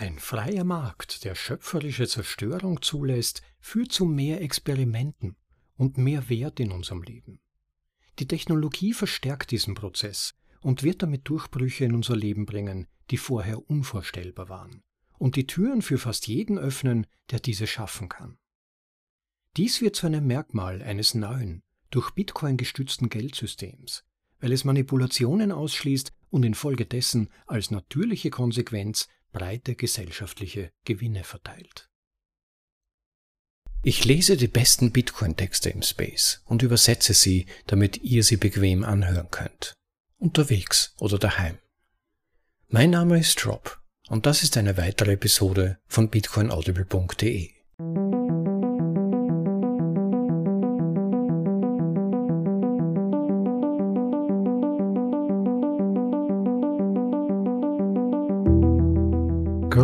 Ein freier Markt, der schöpferische Zerstörung zulässt, führt zu mehr Experimenten und mehr Wert in unserem Leben. Die Technologie verstärkt diesen Prozess und wird damit Durchbrüche in unser Leben bringen, die vorher unvorstellbar waren, und die Türen für fast jeden öffnen, der diese schaffen kann. Dies wird zu einem Merkmal eines neuen, durch Bitcoin gestützten Geldsystems, weil es Manipulationen ausschließt und infolgedessen als natürliche Konsequenz breite gesellschaftliche Gewinne verteilt. Ich lese die besten Bitcoin-Texte im Space und übersetze sie, damit ihr sie bequem anhören könnt. Unterwegs oder daheim. Mein Name ist Rob und das ist eine weitere Episode von bitcoinaudible.de.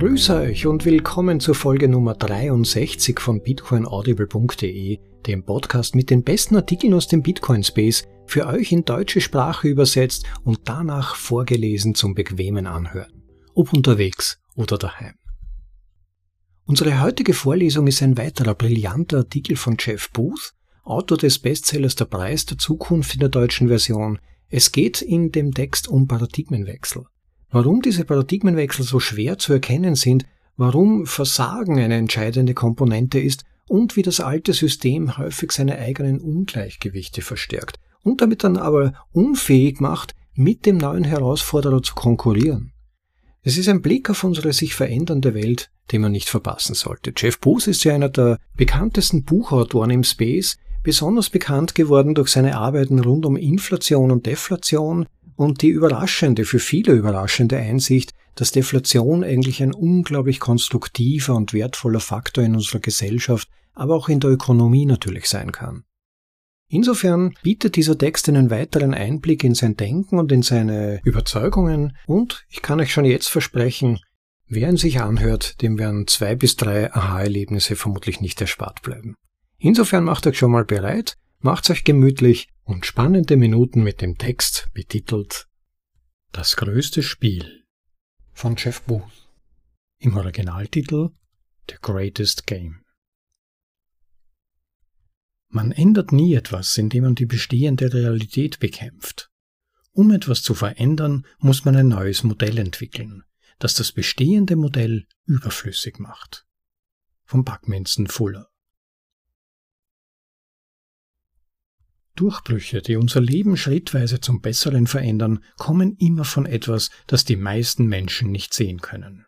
Grüße euch und willkommen zur Folge Nummer 63 von bitcoinaudible.de, dem Podcast mit den besten Artikeln aus dem Bitcoin Space, für euch in deutsche Sprache übersetzt und danach vorgelesen zum bequemen Anhören, ob unterwegs oder daheim. Unsere heutige Vorlesung ist ein weiterer brillanter Artikel von Jeff Booth, Autor des Bestsellers Der Preis der Zukunft in der deutschen Version. Es geht in dem Text um Paradigmenwechsel. Warum diese Paradigmenwechsel so schwer zu erkennen sind, warum Versagen eine entscheidende Komponente ist und wie das alte System häufig seine eigenen Ungleichgewichte verstärkt und damit dann aber unfähig macht, mit dem neuen Herausforderer zu konkurrieren. Es ist ein Blick auf unsere sich verändernde Welt, den man nicht verpassen sollte. Jeff Booth ist ja einer der bekanntesten Buchautoren im Space, besonders bekannt geworden durch seine Arbeiten rund um Inflation und Deflation, und die überraschende, für viele überraschende Einsicht, dass Deflation eigentlich ein unglaublich konstruktiver und wertvoller Faktor in unserer Gesellschaft, aber auch in der Ökonomie natürlich sein kann. Insofern bietet dieser Text einen weiteren Einblick in sein Denken und in seine Überzeugungen und ich kann euch schon jetzt versprechen, wer ihn sich anhört, dem werden zwei bis drei Aha-Erlebnisse vermutlich nicht erspart bleiben. Insofern macht euch schon mal bereit, macht's euch gemütlich und spannende Minuten mit dem Text betitelt Das größte Spiel von Jeff Booth. Im Originaltitel The Greatest Game. Man ändert nie etwas, indem man die bestehende Realität bekämpft. Um etwas zu verändern, muss man ein neues Modell entwickeln, das das bestehende Modell überflüssig macht. Von Buckminster Fuller Durchbrüche, die unser Leben schrittweise zum Besseren verändern, kommen immer von etwas, das die meisten Menschen nicht sehen können.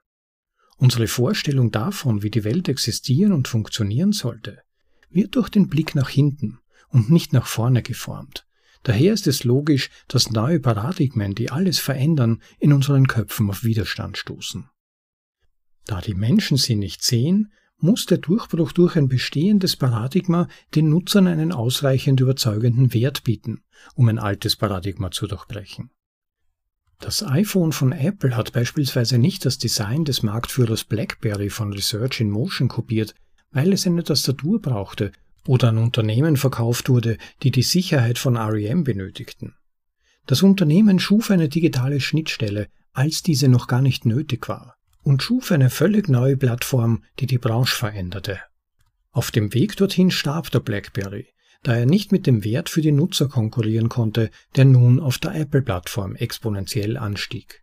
Unsere Vorstellung davon, wie die Welt existieren und funktionieren sollte, wird durch den Blick nach hinten und nicht nach vorne geformt. Daher ist es logisch, dass neue Paradigmen, die alles verändern, in unseren Köpfen auf Widerstand stoßen. Da die Menschen sie nicht sehen, muss der Durchbruch durch ein bestehendes Paradigma den Nutzern einen ausreichend überzeugenden Wert bieten, um ein altes Paradigma zu durchbrechen. Das iPhone von Apple hat beispielsweise nicht das Design des Marktführers BlackBerry von Research in Motion kopiert, weil es eine Tastatur brauchte oder an Unternehmen verkauft wurde, die die Sicherheit von REM benötigten. Das Unternehmen schuf eine digitale Schnittstelle, als diese noch gar nicht nötig war und schuf eine völlig neue Plattform, die die Branche veränderte. Auf dem Weg dorthin starb der BlackBerry, da er nicht mit dem Wert für die Nutzer konkurrieren konnte, der nun auf der Apple-Plattform exponentiell anstieg.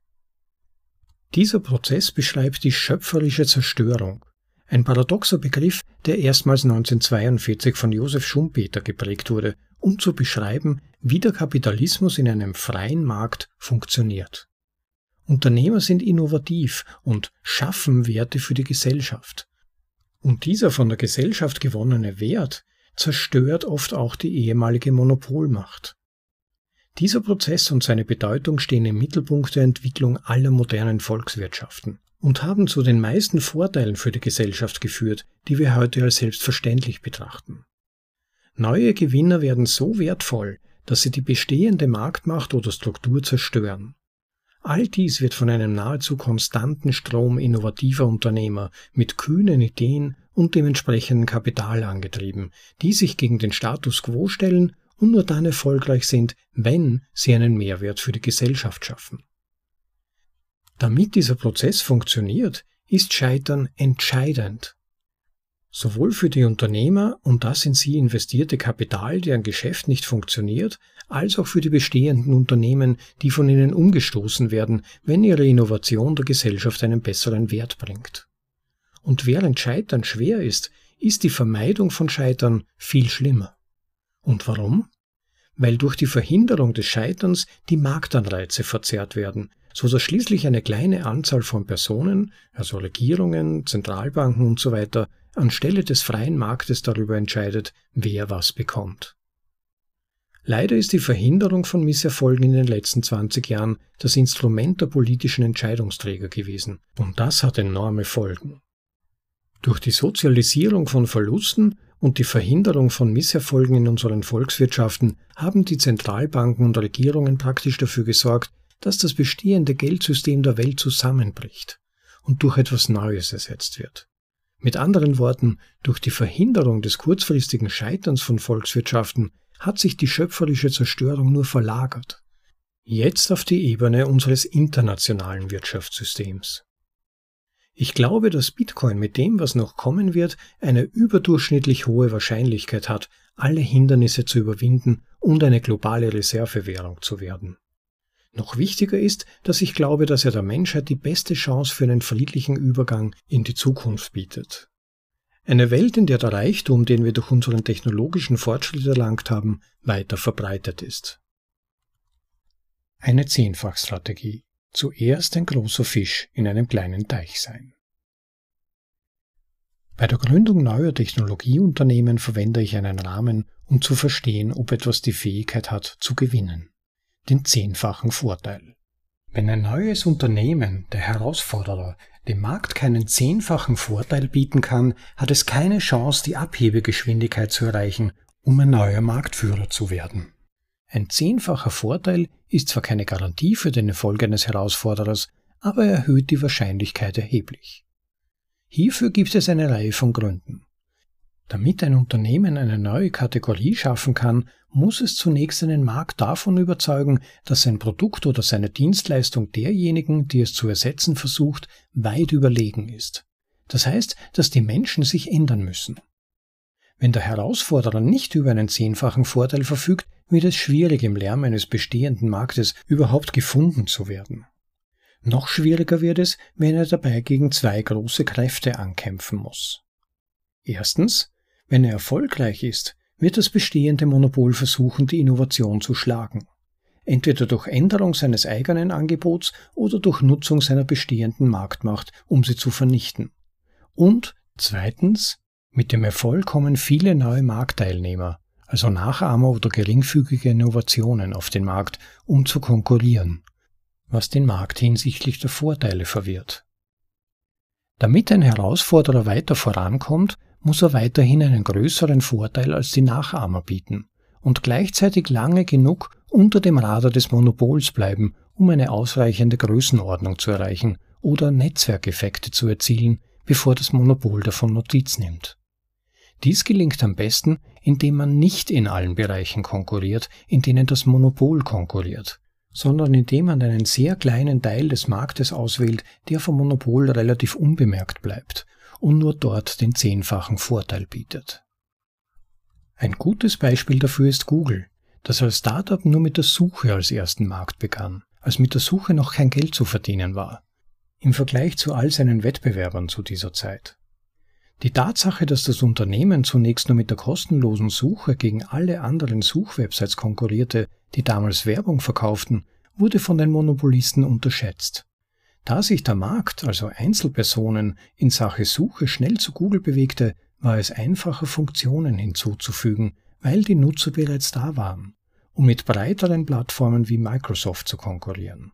Dieser Prozess beschreibt die schöpferische Zerstörung, ein paradoxer Begriff, der erstmals 1942 von Josef Schumpeter geprägt wurde, um zu beschreiben, wie der Kapitalismus in einem freien Markt funktioniert. Unternehmer sind innovativ und schaffen Werte für die Gesellschaft. Und dieser von der Gesellschaft gewonnene Wert zerstört oft auch die ehemalige Monopolmacht. Dieser Prozess und seine Bedeutung stehen im Mittelpunkt der Entwicklung aller modernen Volkswirtschaften und haben zu den meisten Vorteilen für die Gesellschaft geführt, die wir heute als selbstverständlich betrachten. Neue Gewinner werden so wertvoll, dass sie die bestehende Marktmacht oder Struktur zerstören. All dies wird von einem nahezu konstanten Strom innovativer Unternehmer mit kühnen Ideen und dem entsprechenden Kapital angetrieben, die sich gegen den Status quo stellen und nur dann erfolgreich sind, wenn sie einen Mehrwert für die Gesellschaft schaffen. Damit dieser Prozess funktioniert, ist Scheitern entscheidend. Sowohl für die Unternehmer und das in sie investierte Kapital, deren Geschäft nicht funktioniert, als auch für die bestehenden Unternehmen, die von ihnen umgestoßen werden, wenn ihre Innovation der Gesellschaft einen besseren Wert bringt. Und während Scheitern schwer ist, ist die Vermeidung von Scheitern viel schlimmer. Und warum? Weil durch die Verhinderung des Scheiterns die Marktanreize verzerrt werden, so dass schließlich eine kleine Anzahl von Personen, also Regierungen, Zentralbanken usw., so anstelle des freien Marktes darüber entscheidet, wer was bekommt. Leider ist die Verhinderung von Misserfolgen in den letzten 20 Jahren das Instrument der politischen Entscheidungsträger gewesen, und das hat enorme Folgen. Durch die Sozialisierung von Verlusten und die Verhinderung von Misserfolgen in unseren Volkswirtschaften haben die Zentralbanken und Regierungen praktisch dafür gesorgt, dass das bestehende Geldsystem der Welt zusammenbricht und durch etwas Neues ersetzt wird. Mit anderen Worten, durch die Verhinderung des kurzfristigen Scheiterns von Volkswirtschaften hat sich die schöpferische Zerstörung nur verlagert. Jetzt auf die Ebene unseres internationalen Wirtschaftssystems. Ich glaube, dass Bitcoin mit dem, was noch kommen wird, eine überdurchschnittlich hohe Wahrscheinlichkeit hat, alle Hindernisse zu überwinden und eine globale Reservewährung zu werden. Noch wichtiger ist, dass ich glaube, dass er der Menschheit die beste Chance für einen friedlichen Übergang in die Zukunft bietet. Eine Welt, in der der Reichtum, den wir durch unseren technologischen Fortschritt erlangt haben, weiter verbreitet ist. Eine Zehnfachstrategie zuerst ein großer Fisch in einem kleinen Teich sein. Bei der Gründung neuer Technologieunternehmen verwende ich einen Rahmen, um zu verstehen, ob etwas die Fähigkeit hat, zu gewinnen. Den zehnfachen Vorteil. Wenn ein neues Unternehmen, der Herausforderer, dem Markt keinen zehnfachen Vorteil bieten kann, hat es keine Chance, die Abhebegeschwindigkeit zu erreichen, um ein neuer Marktführer zu werden. Ein zehnfacher Vorteil ist zwar keine Garantie für den Erfolg eines Herausforderers, aber erhöht die Wahrscheinlichkeit erheblich. Hierfür gibt es eine Reihe von Gründen. Damit ein Unternehmen eine neue Kategorie schaffen kann, muss es zunächst einen Markt davon überzeugen, dass sein Produkt oder seine Dienstleistung derjenigen, die es zu ersetzen versucht, weit überlegen ist. Das heißt, dass die Menschen sich ändern müssen. Wenn der Herausforderer nicht über einen zehnfachen Vorteil verfügt, wird es schwierig, im Lärm eines bestehenden Marktes überhaupt gefunden zu werden. Noch schwieriger wird es, wenn er dabei gegen zwei große Kräfte ankämpfen muss. Erstens, wenn er erfolgreich ist, wird das bestehende Monopol versuchen, die Innovation zu schlagen. Entweder durch Änderung seines eigenen Angebots oder durch Nutzung seiner bestehenden Marktmacht, um sie zu vernichten. Und zweitens, mit dem Erfolg kommen viele neue Marktteilnehmer, also Nachahmer oder geringfügige Innovationen auf den Markt, um zu konkurrieren, was den Markt hinsichtlich der Vorteile verwirrt. Damit ein Herausforderer weiter vorankommt, muss er weiterhin einen größeren Vorteil als die Nachahmer bieten und gleichzeitig lange genug unter dem Radar des Monopols bleiben, um eine ausreichende Größenordnung zu erreichen oder Netzwerkeffekte zu erzielen, bevor das Monopol davon Notiz nimmt. Dies gelingt am besten, indem man nicht in allen Bereichen konkurriert, in denen das Monopol konkurriert, sondern indem man einen sehr kleinen Teil des Marktes auswählt, der vom Monopol relativ unbemerkt bleibt und nur dort den zehnfachen Vorteil bietet. Ein gutes Beispiel dafür ist Google, das als Startup nur mit der Suche als ersten Markt begann, als mit der Suche noch kein Geld zu verdienen war, im Vergleich zu all seinen Wettbewerbern zu dieser Zeit. Die Tatsache, dass das Unternehmen zunächst nur mit der kostenlosen Suche gegen alle anderen Suchwebsites konkurrierte, die damals Werbung verkauften, wurde von den Monopolisten unterschätzt. Da sich der Markt, also Einzelpersonen, in Sache Suche schnell zu Google bewegte, war es einfacher, Funktionen hinzuzufügen, weil die Nutzer bereits da waren, um mit breiteren Plattformen wie Microsoft zu konkurrieren.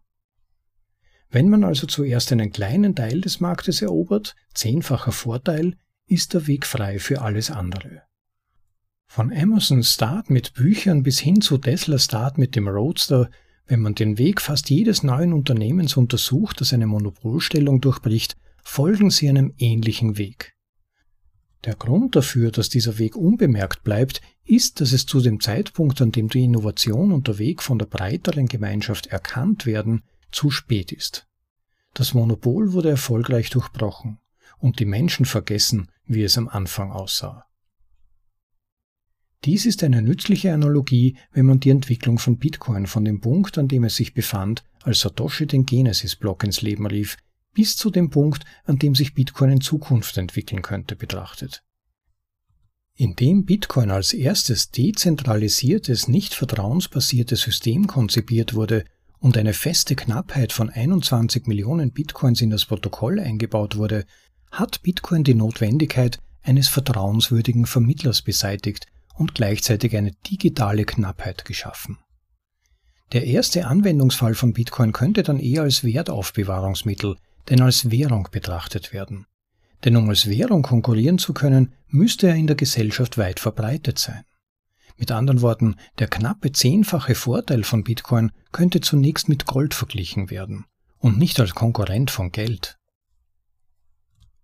Wenn man also zuerst einen kleinen Teil des Marktes erobert, zehnfacher Vorteil, ist der Weg frei für alles andere. Von Amazon Start mit Büchern bis hin zu Tesla Start mit dem Roadster, wenn man den Weg fast jedes neuen Unternehmens untersucht, das eine Monopolstellung durchbricht, folgen sie einem ähnlichen Weg. Der Grund dafür, dass dieser Weg unbemerkt bleibt, ist, dass es zu dem Zeitpunkt, an dem die Innovation und der Weg von der breiteren Gemeinschaft erkannt werden, zu spät ist. Das Monopol wurde erfolgreich durchbrochen und die Menschen vergessen, wie es am Anfang aussah. Dies ist eine nützliche Analogie, wenn man die Entwicklung von Bitcoin von dem Punkt, an dem es sich befand, als Satoshi den Genesis-Block ins Leben rief, bis zu dem Punkt, an dem sich Bitcoin in Zukunft entwickeln könnte, betrachtet. Indem Bitcoin als erstes dezentralisiertes, nicht vertrauensbasiertes System konzipiert wurde und eine feste Knappheit von 21 Millionen Bitcoins in das Protokoll eingebaut wurde, hat Bitcoin die Notwendigkeit eines vertrauenswürdigen Vermittlers beseitigt und gleichzeitig eine digitale Knappheit geschaffen. Der erste Anwendungsfall von Bitcoin könnte dann eher als Wertaufbewahrungsmittel, denn als Währung betrachtet werden. Denn um als Währung konkurrieren zu können, müsste er in der Gesellschaft weit verbreitet sein. Mit anderen Worten, der knappe zehnfache Vorteil von Bitcoin könnte zunächst mit Gold verglichen werden und nicht als Konkurrent von Geld.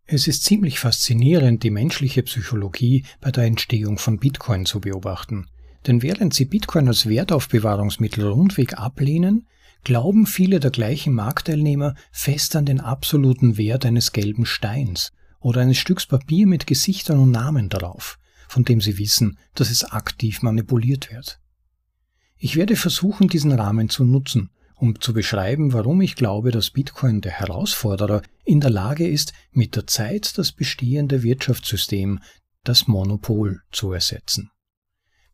Es ist ziemlich faszinierend, die menschliche Psychologie bei der Entstehung von Bitcoin zu beobachten. Denn während sie Bitcoin als Wertaufbewahrungsmittel rundweg ablehnen, glauben viele der gleichen Marktteilnehmer fest an den absoluten Wert eines gelben Steins oder eines Stücks Papier mit Gesichtern und Namen darauf, von dem sie wissen, dass es aktiv manipuliert wird. Ich werde versuchen, diesen Rahmen zu nutzen, um zu beschreiben, warum ich glaube, dass Bitcoin der Herausforderer in der Lage ist, mit der Zeit das bestehende Wirtschaftssystem, das Monopol, zu ersetzen.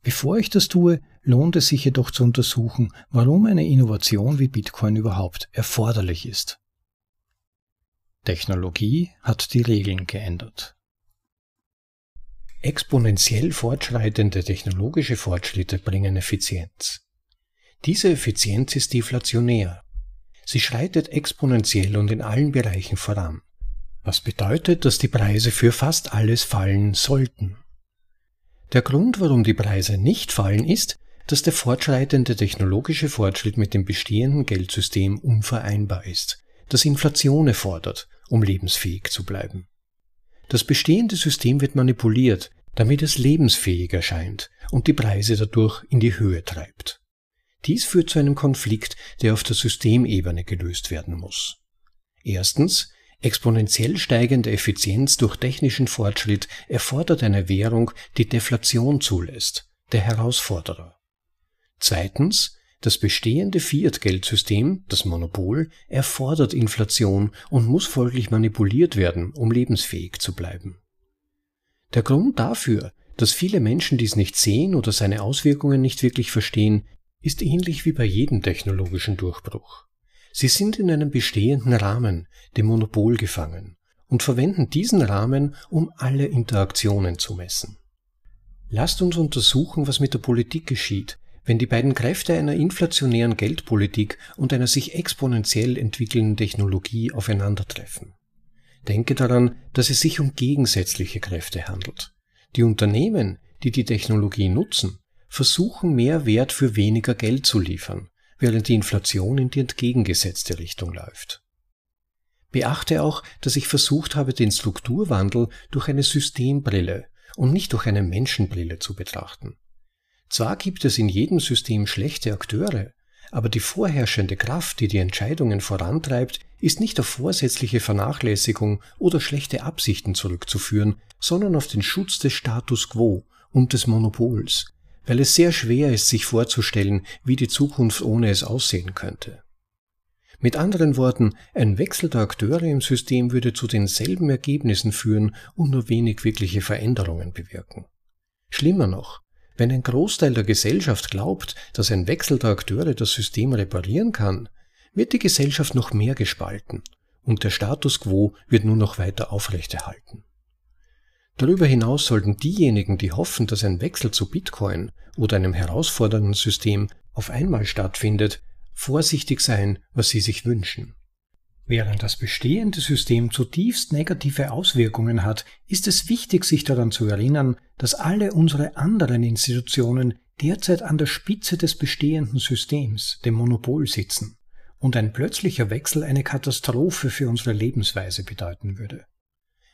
Bevor ich das tue, lohnt es sich jedoch zu untersuchen, warum eine Innovation wie Bitcoin überhaupt erforderlich ist. Technologie hat die Regeln geändert. Exponentiell fortschreitende technologische Fortschritte bringen Effizienz. Diese Effizienz ist deflationär. Sie schreitet exponentiell und in allen Bereichen voran, was bedeutet, dass die Preise für fast alles fallen sollten. Der Grund, warum die Preise nicht fallen, ist, dass der fortschreitende technologische Fortschritt mit dem bestehenden Geldsystem unvereinbar ist, das Inflation erfordert, um lebensfähig zu bleiben. Das bestehende System wird manipuliert, damit es lebensfähig erscheint und die Preise dadurch in die Höhe treibt. Dies führt zu einem Konflikt, der auf der Systemebene gelöst werden muss. Erstens, exponentiell steigende Effizienz durch technischen Fortschritt erfordert eine Währung, die Deflation zulässt, der Herausforderer. Zweitens, das bestehende Fiat-Geldsystem, das Monopol, erfordert Inflation und muss folglich manipuliert werden, um lebensfähig zu bleiben. Der Grund dafür, dass viele Menschen dies nicht sehen oder seine Auswirkungen nicht wirklich verstehen, ist ähnlich wie bei jedem technologischen Durchbruch. Sie sind in einem bestehenden Rahmen, dem Monopol gefangen, und verwenden diesen Rahmen, um alle Interaktionen zu messen. Lasst uns untersuchen, was mit der Politik geschieht, wenn die beiden Kräfte einer inflationären Geldpolitik und einer sich exponentiell entwickelnden Technologie aufeinandertreffen. Denke daran, dass es sich um gegensätzliche Kräfte handelt. Die Unternehmen, die die Technologie nutzen, versuchen mehr Wert für weniger Geld zu liefern, während die Inflation in die entgegengesetzte Richtung läuft. Beachte auch, dass ich versucht habe, den Strukturwandel durch eine Systembrille und nicht durch eine Menschenbrille zu betrachten. Zwar gibt es in jedem System schlechte Akteure, aber die vorherrschende Kraft, die die Entscheidungen vorantreibt, ist nicht auf vorsätzliche Vernachlässigung oder schlechte Absichten zurückzuführen, sondern auf den Schutz des Status quo und des Monopols, weil es sehr schwer ist, sich vorzustellen, wie die Zukunft ohne es aussehen könnte. Mit anderen Worten, ein Wechsel der Akteure im System würde zu denselben Ergebnissen führen und nur wenig wirkliche Veränderungen bewirken. Schlimmer noch, wenn ein Großteil der Gesellschaft glaubt, dass ein Wechsel der Akteure das System reparieren kann, wird die Gesellschaft noch mehr gespalten und der Status quo wird nur noch weiter aufrechterhalten. Darüber hinaus sollten diejenigen, die hoffen, dass ein Wechsel zu Bitcoin oder einem herausfordernden System auf einmal stattfindet, vorsichtig sein, was sie sich wünschen. Während das bestehende System zutiefst negative Auswirkungen hat, ist es wichtig, sich daran zu erinnern, dass alle unsere anderen Institutionen derzeit an der Spitze des bestehenden Systems, dem Monopol, sitzen und ein plötzlicher Wechsel eine Katastrophe für unsere Lebensweise bedeuten würde.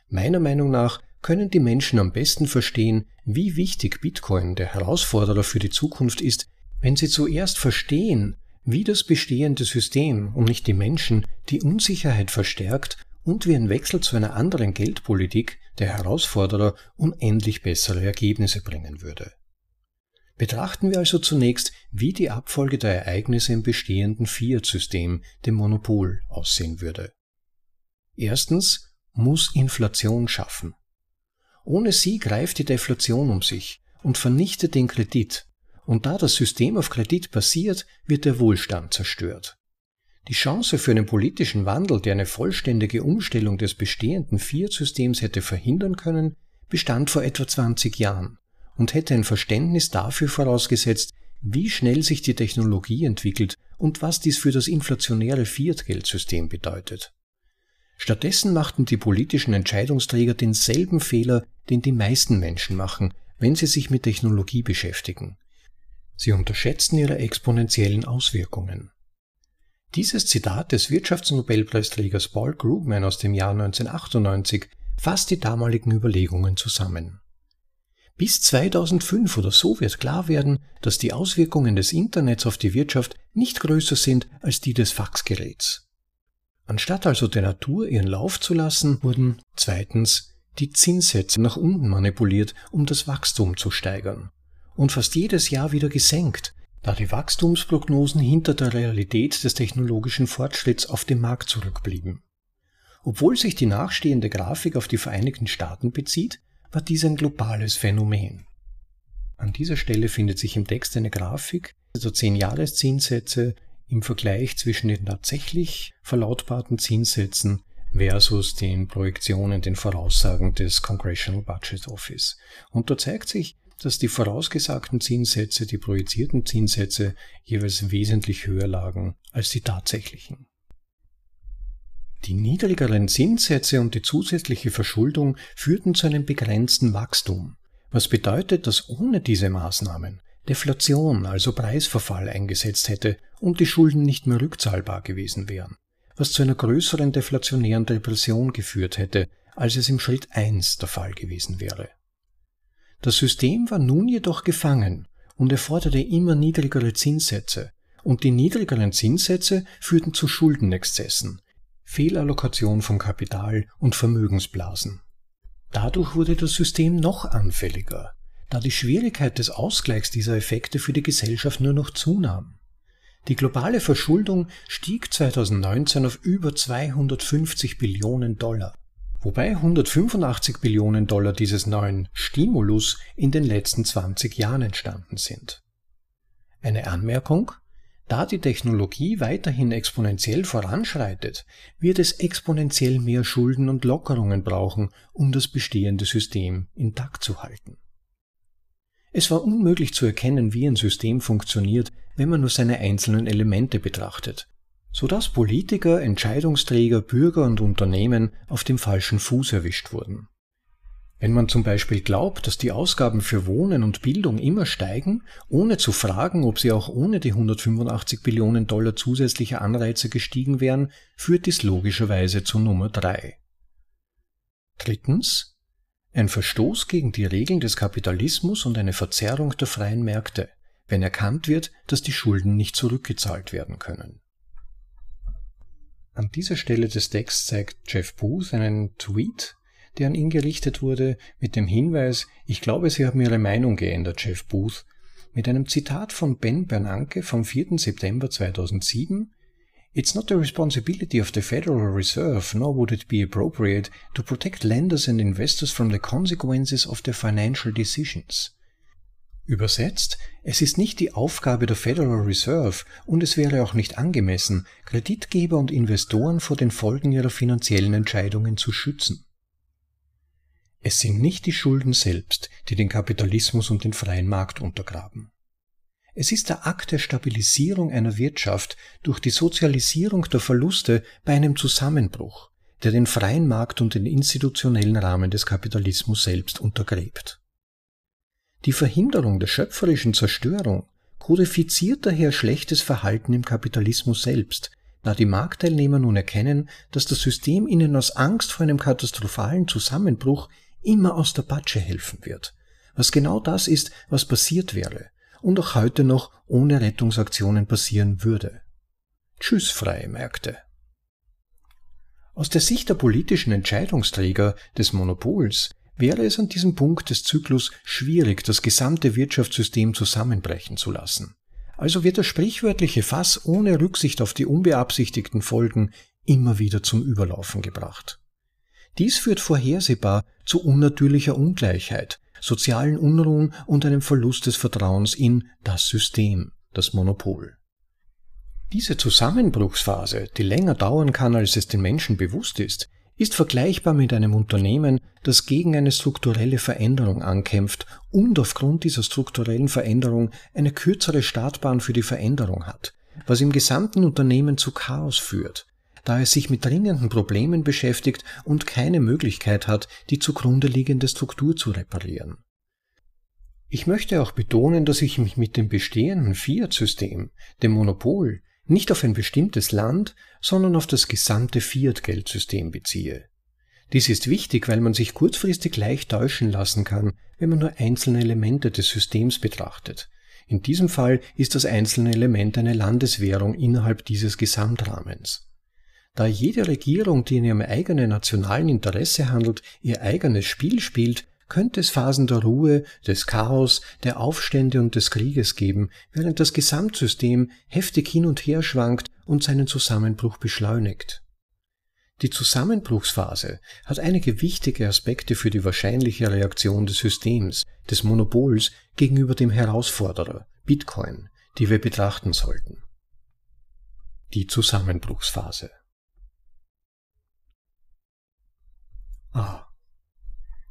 Meiner Meinung nach können die Menschen am besten verstehen, wie wichtig Bitcoin der Herausforderer für die Zukunft ist, wenn sie zuerst verstehen, wie das bestehende System und nicht die Menschen die Unsicherheit verstärkt und wie ein Wechsel zu einer anderen Geldpolitik der Herausforderer unendlich bessere Ergebnisse bringen würde. Betrachten wir also zunächst, wie die Abfolge der Ereignisse im bestehenden Fiat-System, dem Monopol, aussehen würde. Erstens muss Inflation schaffen. Ohne sie greift die Deflation um sich und vernichtet den Kredit, und da das System auf Kredit basiert, wird der Wohlstand zerstört. Die Chance für einen politischen Wandel, der eine vollständige Umstellung des bestehenden Fiat-Systems hätte verhindern können, bestand vor etwa 20 Jahren und hätte ein Verständnis dafür vorausgesetzt, wie schnell sich die Technologie entwickelt und was dies für das inflationäre Fiat-Geldsystem bedeutet. Stattdessen machten die politischen Entscheidungsträger denselben Fehler, den die meisten Menschen machen, wenn sie sich mit Technologie beschäftigen. Sie unterschätzten ihre exponentiellen Auswirkungen. Dieses Zitat des Wirtschaftsnobelpreisträgers Paul Krugman aus dem Jahr 1998 fasst die damaligen Überlegungen zusammen. Bis 2005 oder so wird klar werden, dass die Auswirkungen des Internets auf die Wirtschaft nicht größer sind als die des Faxgeräts. Anstatt also der Natur ihren Lauf zu lassen, wurden zweitens die Zinssätze nach unten manipuliert, um das Wachstum zu steigern und fast jedes Jahr wieder gesenkt, da die Wachstumsprognosen hinter der Realität des technologischen Fortschritts auf dem Markt zurückblieben. Obwohl sich die nachstehende Grafik auf die Vereinigten Staaten bezieht, war dies ein globales Phänomen. An dieser Stelle findet sich im Text eine Grafik der 10-Jahres-Zinssätze im Vergleich zwischen den tatsächlich verlautbarten Zinssätzen versus den Projektionen, den Voraussagen des Congressional Budget Office. Und da zeigt sich, dass die vorausgesagten Zinssätze, die projizierten Zinssätze jeweils wesentlich höher lagen als die tatsächlichen. Die niedrigeren Zinssätze und die zusätzliche Verschuldung führten zu einem begrenzten Wachstum, was bedeutet, dass ohne diese Maßnahmen Deflation, also Preisverfall eingesetzt hätte und die Schulden nicht mehr rückzahlbar gewesen wären, was zu einer größeren deflationären Depression geführt hätte, als es im Schritt 1 der Fall gewesen wäre. Das System war nun jedoch gefangen und erforderte immer niedrigere Zinssätze, und die niedrigeren Zinssätze führten zu Schuldenexzessen, Fehlallokation von Kapital und Vermögensblasen. Dadurch wurde das System noch anfälliger, da die Schwierigkeit des Ausgleichs dieser Effekte für die Gesellschaft nur noch zunahm. Die globale Verschuldung stieg 2019 auf über 250 Billionen Dollar wobei 185 Billionen Dollar dieses neuen Stimulus in den letzten 20 Jahren entstanden sind. Eine Anmerkung, da die Technologie weiterhin exponentiell voranschreitet, wird es exponentiell mehr Schulden und Lockerungen brauchen, um das bestehende System intakt zu halten. Es war unmöglich zu erkennen, wie ein System funktioniert, wenn man nur seine einzelnen Elemente betrachtet, sodass Politiker, Entscheidungsträger, Bürger und Unternehmen auf dem falschen Fuß erwischt wurden. Wenn man zum Beispiel glaubt, dass die Ausgaben für Wohnen und Bildung immer steigen, ohne zu fragen, ob sie auch ohne die 185 Billionen Dollar zusätzlicher Anreize gestiegen wären, führt dies logischerweise zu Nummer drei. Drittens, ein Verstoß gegen die Regeln des Kapitalismus und eine Verzerrung der freien Märkte, wenn erkannt wird, dass die Schulden nicht zurückgezahlt werden können. An dieser Stelle des Texts zeigt Jeff Booth einen Tweet, der an ihn gerichtet wurde, mit dem Hinweis, ich glaube, Sie haben Ihre Meinung geändert, Jeff Booth, mit einem Zitat von Ben Bernanke vom 4. September 2007, It's not the responsibility of the Federal Reserve, nor would it be appropriate, to protect lenders and investors from the consequences of their financial decisions. Übersetzt, es ist nicht die Aufgabe der Federal Reserve und es wäre auch nicht angemessen, Kreditgeber und Investoren vor den Folgen ihrer finanziellen Entscheidungen zu schützen. Es sind nicht die Schulden selbst, die den Kapitalismus und den freien Markt untergraben. Es ist der Akt der Stabilisierung einer Wirtschaft durch die Sozialisierung der Verluste bei einem Zusammenbruch, der den freien Markt und den institutionellen Rahmen des Kapitalismus selbst untergräbt. Die Verhinderung der schöpferischen Zerstörung kodifiziert daher schlechtes Verhalten im Kapitalismus selbst, da die Marktteilnehmer nun erkennen, dass das System ihnen aus Angst vor einem katastrophalen Zusammenbruch immer aus der Patsche helfen wird, was genau das ist, was passiert wäre, und auch heute noch ohne Rettungsaktionen passieren würde. Tschüss, freie Märkte. Aus der Sicht der politischen Entscheidungsträger des Monopols wäre es an diesem Punkt des Zyklus schwierig, das gesamte Wirtschaftssystem zusammenbrechen zu lassen. Also wird das sprichwörtliche Fass ohne Rücksicht auf die unbeabsichtigten Folgen immer wieder zum Überlaufen gebracht. Dies führt vorhersehbar zu unnatürlicher Ungleichheit, sozialen Unruhen und einem Verlust des Vertrauens in das System, das Monopol. Diese Zusammenbruchsphase, die länger dauern kann, als es den Menschen bewusst ist, ist vergleichbar mit einem Unternehmen, das gegen eine strukturelle Veränderung ankämpft und aufgrund dieser strukturellen Veränderung eine kürzere Startbahn für die Veränderung hat, was im gesamten Unternehmen zu Chaos führt, da es sich mit dringenden Problemen beschäftigt und keine Möglichkeit hat, die zugrunde liegende Struktur zu reparieren. Ich möchte auch betonen, dass ich mich mit dem bestehenden Fiat-System, dem Monopol, nicht auf ein bestimmtes Land, sondern auf das gesamte Fiat-Geldsystem beziehe. Dies ist wichtig, weil man sich kurzfristig leicht täuschen lassen kann, wenn man nur einzelne Elemente des Systems betrachtet. In diesem Fall ist das einzelne Element eine Landeswährung innerhalb dieses Gesamtrahmens. Da jede Regierung, die in ihrem eigenen nationalen Interesse handelt, ihr eigenes Spiel spielt, könnte es Phasen der Ruhe, des Chaos, der Aufstände und des Krieges geben, während das Gesamtsystem heftig hin und her schwankt und seinen Zusammenbruch beschleunigt. Die Zusammenbruchsphase hat einige wichtige Aspekte für die wahrscheinliche Reaktion des Systems, des Monopols gegenüber dem Herausforderer, Bitcoin, die wir betrachten sollten. Die Zusammenbruchsphase. Ah.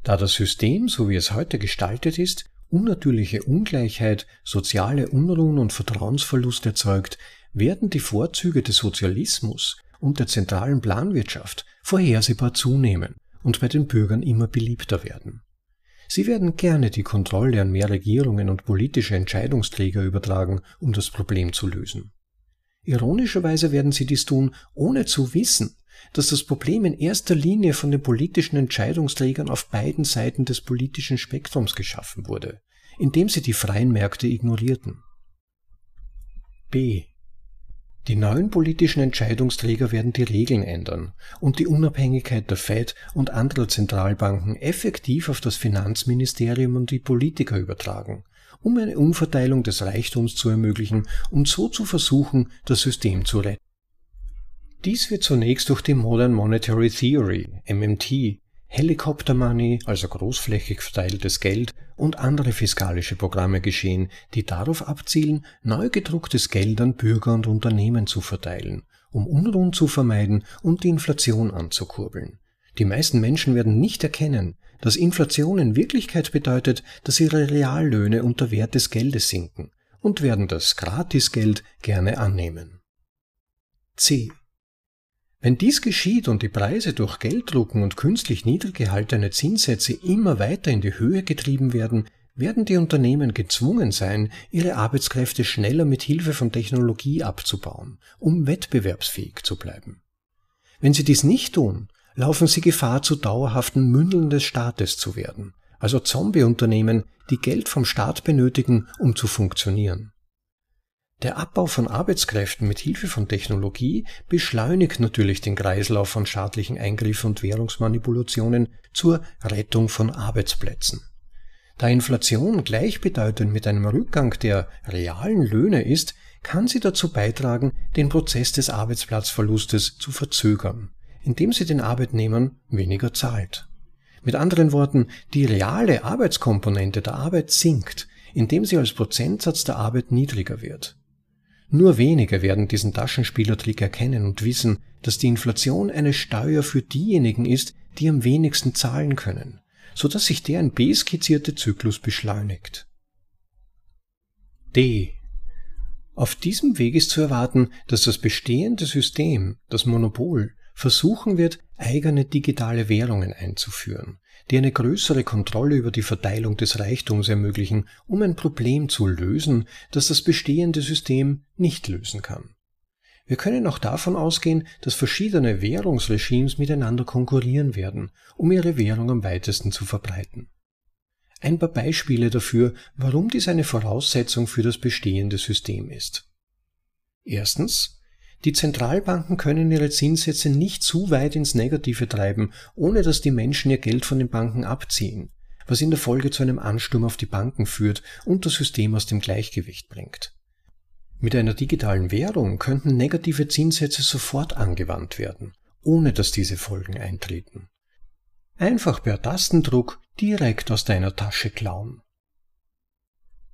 Da das System, so wie es heute gestaltet ist, unnatürliche Ungleichheit, soziale Unruhen und Vertrauensverlust erzeugt, werden die Vorzüge des Sozialismus und der zentralen Planwirtschaft vorhersehbar zunehmen und bei den Bürgern immer beliebter werden. Sie werden gerne die Kontrolle an mehr Regierungen und politische Entscheidungsträger übertragen, um das Problem zu lösen. Ironischerweise werden sie dies tun, ohne zu wissen, dass das Problem in erster Linie von den politischen Entscheidungsträgern auf beiden Seiten des politischen Spektrums geschaffen wurde, indem sie die freien Märkte ignorierten. B. Die neuen politischen Entscheidungsträger werden die Regeln ändern und die Unabhängigkeit der Fed und anderer Zentralbanken effektiv auf das Finanzministerium und die Politiker übertragen, um eine Umverteilung des Reichtums zu ermöglichen und so zu versuchen, das System zu retten. Dies wird zunächst durch die Modern Monetary Theory, MMT, Helicopter Money, also großflächig verteiltes Geld und andere fiskalische Programme geschehen, die darauf abzielen, neu gedrucktes Geld an Bürger und Unternehmen zu verteilen, um Unruhen zu vermeiden und die Inflation anzukurbeln. Die meisten Menschen werden nicht erkennen, dass Inflation in Wirklichkeit bedeutet, dass ihre Reallöhne unter Wert des Geldes sinken und werden das Gratisgeld gerne annehmen. C. Wenn dies geschieht und die Preise durch Gelddrucken und künstlich niedrig gehaltene Zinssätze immer weiter in die Höhe getrieben werden, werden die Unternehmen gezwungen sein, ihre Arbeitskräfte schneller mit Hilfe von Technologie abzubauen, um wettbewerbsfähig zu bleiben. Wenn sie dies nicht tun, laufen sie Gefahr, zu dauerhaften Mündeln des Staates zu werden, also Zombieunternehmen, die Geld vom Staat benötigen, um zu funktionieren. Der Abbau von Arbeitskräften mit Hilfe von Technologie beschleunigt natürlich den Kreislauf von staatlichen Eingriffen und Währungsmanipulationen zur Rettung von Arbeitsplätzen. Da Inflation gleichbedeutend mit einem Rückgang der realen Löhne ist, kann sie dazu beitragen, den Prozess des Arbeitsplatzverlustes zu verzögern, indem sie den Arbeitnehmern weniger zahlt. Mit anderen Worten, die reale Arbeitskomponente der Arbeit sinkt, indem sie als Prozentsatz der Arbeit niedriger wird. Nur wenige werden diesen Taschenspielertrick erkennen und wissen, dass die Inflation eine Steuer für diejenigen ist, die am wenigsten zahlen können, so dass sich der in B skizzierte Zyklus beschleunigt. D. Auf diesem Weg ist zu erwarten, dass das bestehende System, das Monopol, versuchen wird, eigene digitale Währungen einzuführen, die eine größere Kontrolle über die Verteilung des Reichtums ermöglichen, um ein Problem zu lösen, das das bestehende System nicht lösen kann. Wir können auch davon ausgehen, dass verschiedene Währungsregimes miteinander konkurrieren werden, um ihre Währung am weitesten zu verbreiten. Ein paar Beispiele dafür, warum dies eine Voraussetzung für das bestehende System ist. Erstens, die Zentralbanken können ihre Zinssätze nicht zu weit ins Negative treiben, ohne dass die Menschen ihr Geld von den Banken abziehen, was in der Folge zu einem Ansturm auf die Banken führt und das System aus dem Gleichgewicht bringt. Mit einer digitalen Währung könnten negative Zinssätze sofort angewandt werden, ohne dass diese Folgen eintreten. Einfach per Tastendruck direkt aus deiner Tasche klauen.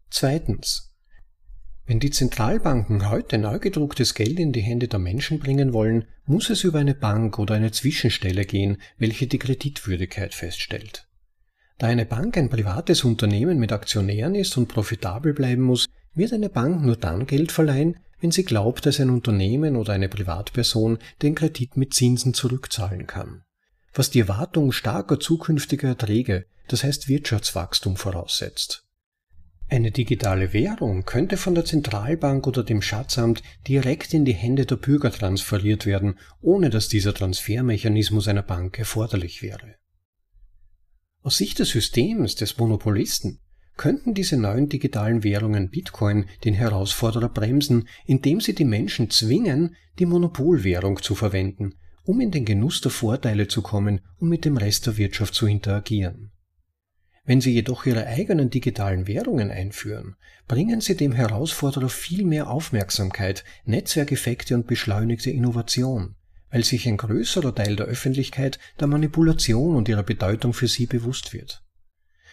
Zweitens. Wenn die Zentralbanken heute neu gedrucktes Geld in die Hände der Menschen bringen wollen, muss es über eine Bank oder eine Zwischenstelle gehen, welche die Kreditwürdigkeit feststellt. Da eine Bank ein privates Unternehmen mit Aktionären ist und profitabel bleiben muss, wird eine Bank nur dann Geld verleihen, wenn sie glaubt, dass ein Unternehmen oder eine Privatperson den Kredit mit Zinsen zurückzahlen kann. Was die Erwartung starker zukünftiger Erträge, das heißt Wirtschaftswachstum voraussetzt. Eine digitale Währung könnte von der Zentralbank oder dem Schatzamt direkt in die Hände der Bürger transferiert werden, ohne dass dieser Transfermechanismus einer Bank erforderlich wäre. Aus Sicht des Systems des Monopolisten könnten diese neuen digitalen Währungen Bitcoin den Herausforderer bremsen, indem sie die Menschen zwingen, die Monopolwährung zu verwenden, um in den Genuss der Vorteile zu kommen und mit dem Rest der Wirtschaft zu interagieren. Wenn Sie jedoch Ihre eigenen digitalen Währungen einführen, bringen Sie dem Herausforderer viel mehr Aufmerksamkeit, Netzwerkeffekte und beschleunigte Innovation, weil sich ein größerer Teil der Öffentlichkeit der Manipulation und ihrer Bedeutung für Sie bewusst wird.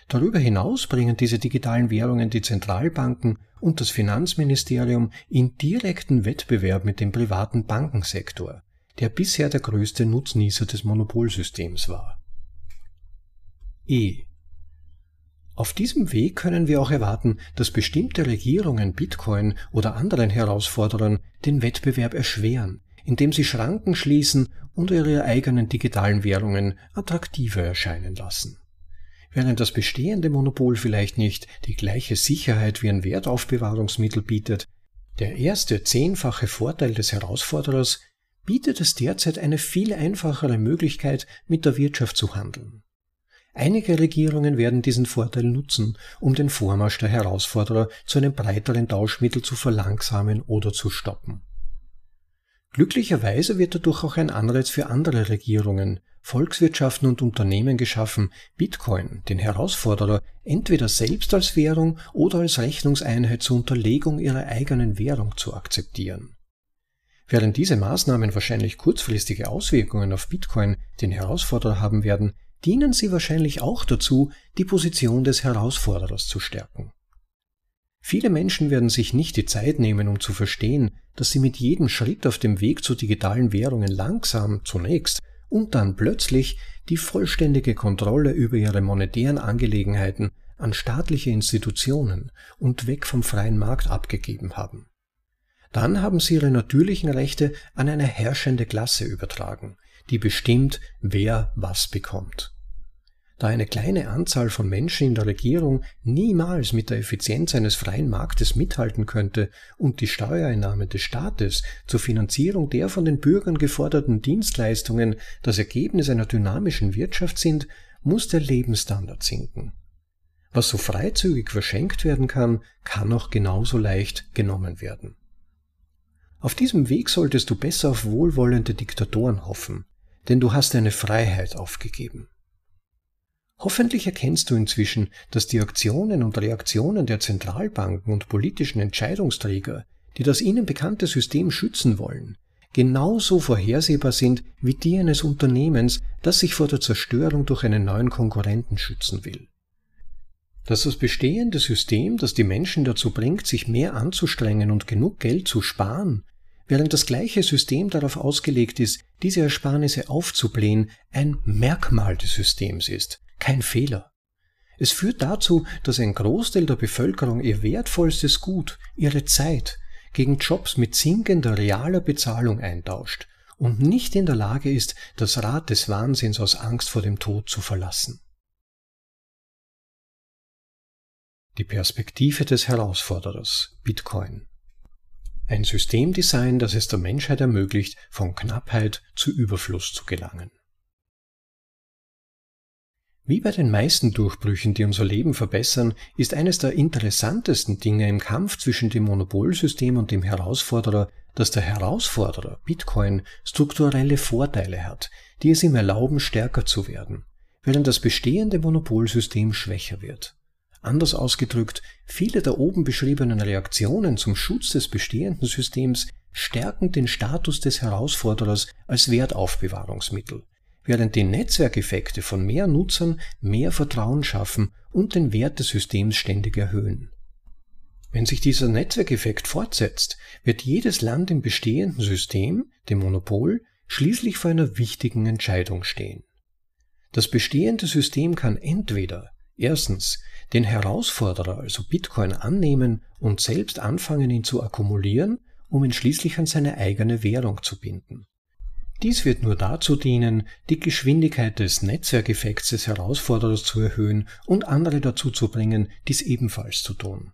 Darüber hinaus bringen diese digitalen Währungen die Zentralbanken und das Finanzministerium in direkten Wettbewerb mit dem privaten Bankensektor, der bisher der größte Nutznießer des Monopolsystems war. E auf diesem Weg können wir auch erwarten, dass bestimmte Regierungen Bitcoin oder anderen Herausforderern den Wettbewerb erschweren, indem sie Schranken schließen und ihre eigenen digitalen Währungen attraktiver erscheinen lassen. Während das bestehende Monopol vielleicht nicht die gleiche Sicherheit wie ein Wertaufbewahrungsmittel bietet, der erste zehnfache Vorteil des Herausforderers bietet es derzeit eine viel einfachere Möglichkeit, mit der Wirtschaft zu handeln. Einige Regierungen werden diesen Vorteil nutzen, um den Vormarsch der Herausforderer zu einem breiteren Tauschmittel zu verlangsamen oder zu stoppen. Glücklicherweise wird dadurch auch ein Anreiz für andere Regierungen, Volkswirtschaften und Unternehmen geschaffen, Bitcoin, den Herausforderer, entweder selbst als Währung oder als Rechnungseinheit zur Unterlegung ihrer eigenen Währung zu akzeptieren. Während diese Maßnahmen wahrscheinlich kurzfristige Auswirkungen auf Bitcoin, den Herausforderer, haben werden, dienen sie wahrscheinlich auch dazu, die Position des Herausforderers zu stärken. Viele Menschen werden sich nicht die Zeit nehmen, um zu verstehen, dass sie mit jedem Schritt auf dem Weg zu digitalen Währungen langsam zunächst und dann plötzlich die vollständige Kontrolle über ihre monetären Angelegenheiten an staatliche Institutionen und weg vom freien Markt abgegeben haben. Dann haben sie ihre natürlichen Rechte an eine herrschende Klasse übertragen, die bestimmt, wer was bekommt. Da eine kleine Anzahl von Menschen in der Regierung niemals mit der Effizienz eines freien Marktes mithalten könnte und die Steuereinnahmen des Staates zur Finanzierung der von den Bürgern geforderten Dienstleistungen das Ergebnis einer dynamischen Wirtschaft sind, muss der Lebensstandard sinken. Was so freizügig verschenkt werden kann, kann auch genauso leicht genommen werden. Auf diesem Weg solltest du besser auf wohlwollende Diktatoren hoffen, denn du hast deine Freiheit aufgegeben. Hoffentlich erkennst du inzwischen, dass die Aktionen und Reaktionen der Zentralbanken und politischen Entscheidungsträger, die das ihnen bekannte System schützen wollen, genauso vorhersehbar sind wie die eines Unternehmens, das sich vor der Zerstörung durch einen neuen Konkurrenten schützen will. Dass das bestehende System, das die Menschen dazu bringt, sich mehr anzustrengen und genug Geld zu sparen, während das gleiche System darauf ausgelegt ist, diese Ersparnisse aufzublähen, ein Merkmal des Systems ist, kein Fehler. Es führt dazu, dass ein Großteil der Bevölkerung ihr wertvollstes Gut, ihre Zeit, gegen Jobs mit sinkender realer Bezahlung eintauscht und nicht in der Lage ist, das Rad des Wahnsinns aus Angst vor dem Tod zu verlassen. Die Perspektive des Herausforderers Bitcoin. Ein Systemdesign, das es der Menschheit ermöglicht, von Knappheit zu Überfluss zu gelangen. Wie bei den meisten Durchbrüchen, die unser Leben verbessern, ist eines der interessantesten Dinge im Kampf zwischen dem Monopolsystem und dem Herausforderer, dass der Herausforderer, Bitcoin, strukturelle Vorteile hat, die es ihm erlauben, stärker zu werden, während das bestehende Monopolsystem schwächer wird. Anders ausgedrückt, viele der oben beschriebenen Reaktionen zum Schutz des bestehenden Systems stärken den Status des Herausforderers als Wertaufbewahrungsmittel, während die Netzwerkeffekte von mehr Nutzern mehr Vertrauen schaffen und den Wert des Systems ständig erhöhen. Wenn sich dieser Netzwerkeffekt fortsetzt, wird jedes Land im bestehenden System, dem Monopol, schließlich vor einer wichtigen Entscheidung stehen. Das bestehende System kann entweder erstens den Herausforderer, also Bitcoin, annehmen und selbst anfangen, ihn zu akkumulieren, um ihn schließlich an seine eigene Währung zu binden. Dies wird nur dazu dienen, die Geschwindigkeit des Netzwerkeffekts des Herausforderers zu erhöhen und andere dazu zu bringen, dies ebenfalls zu tun.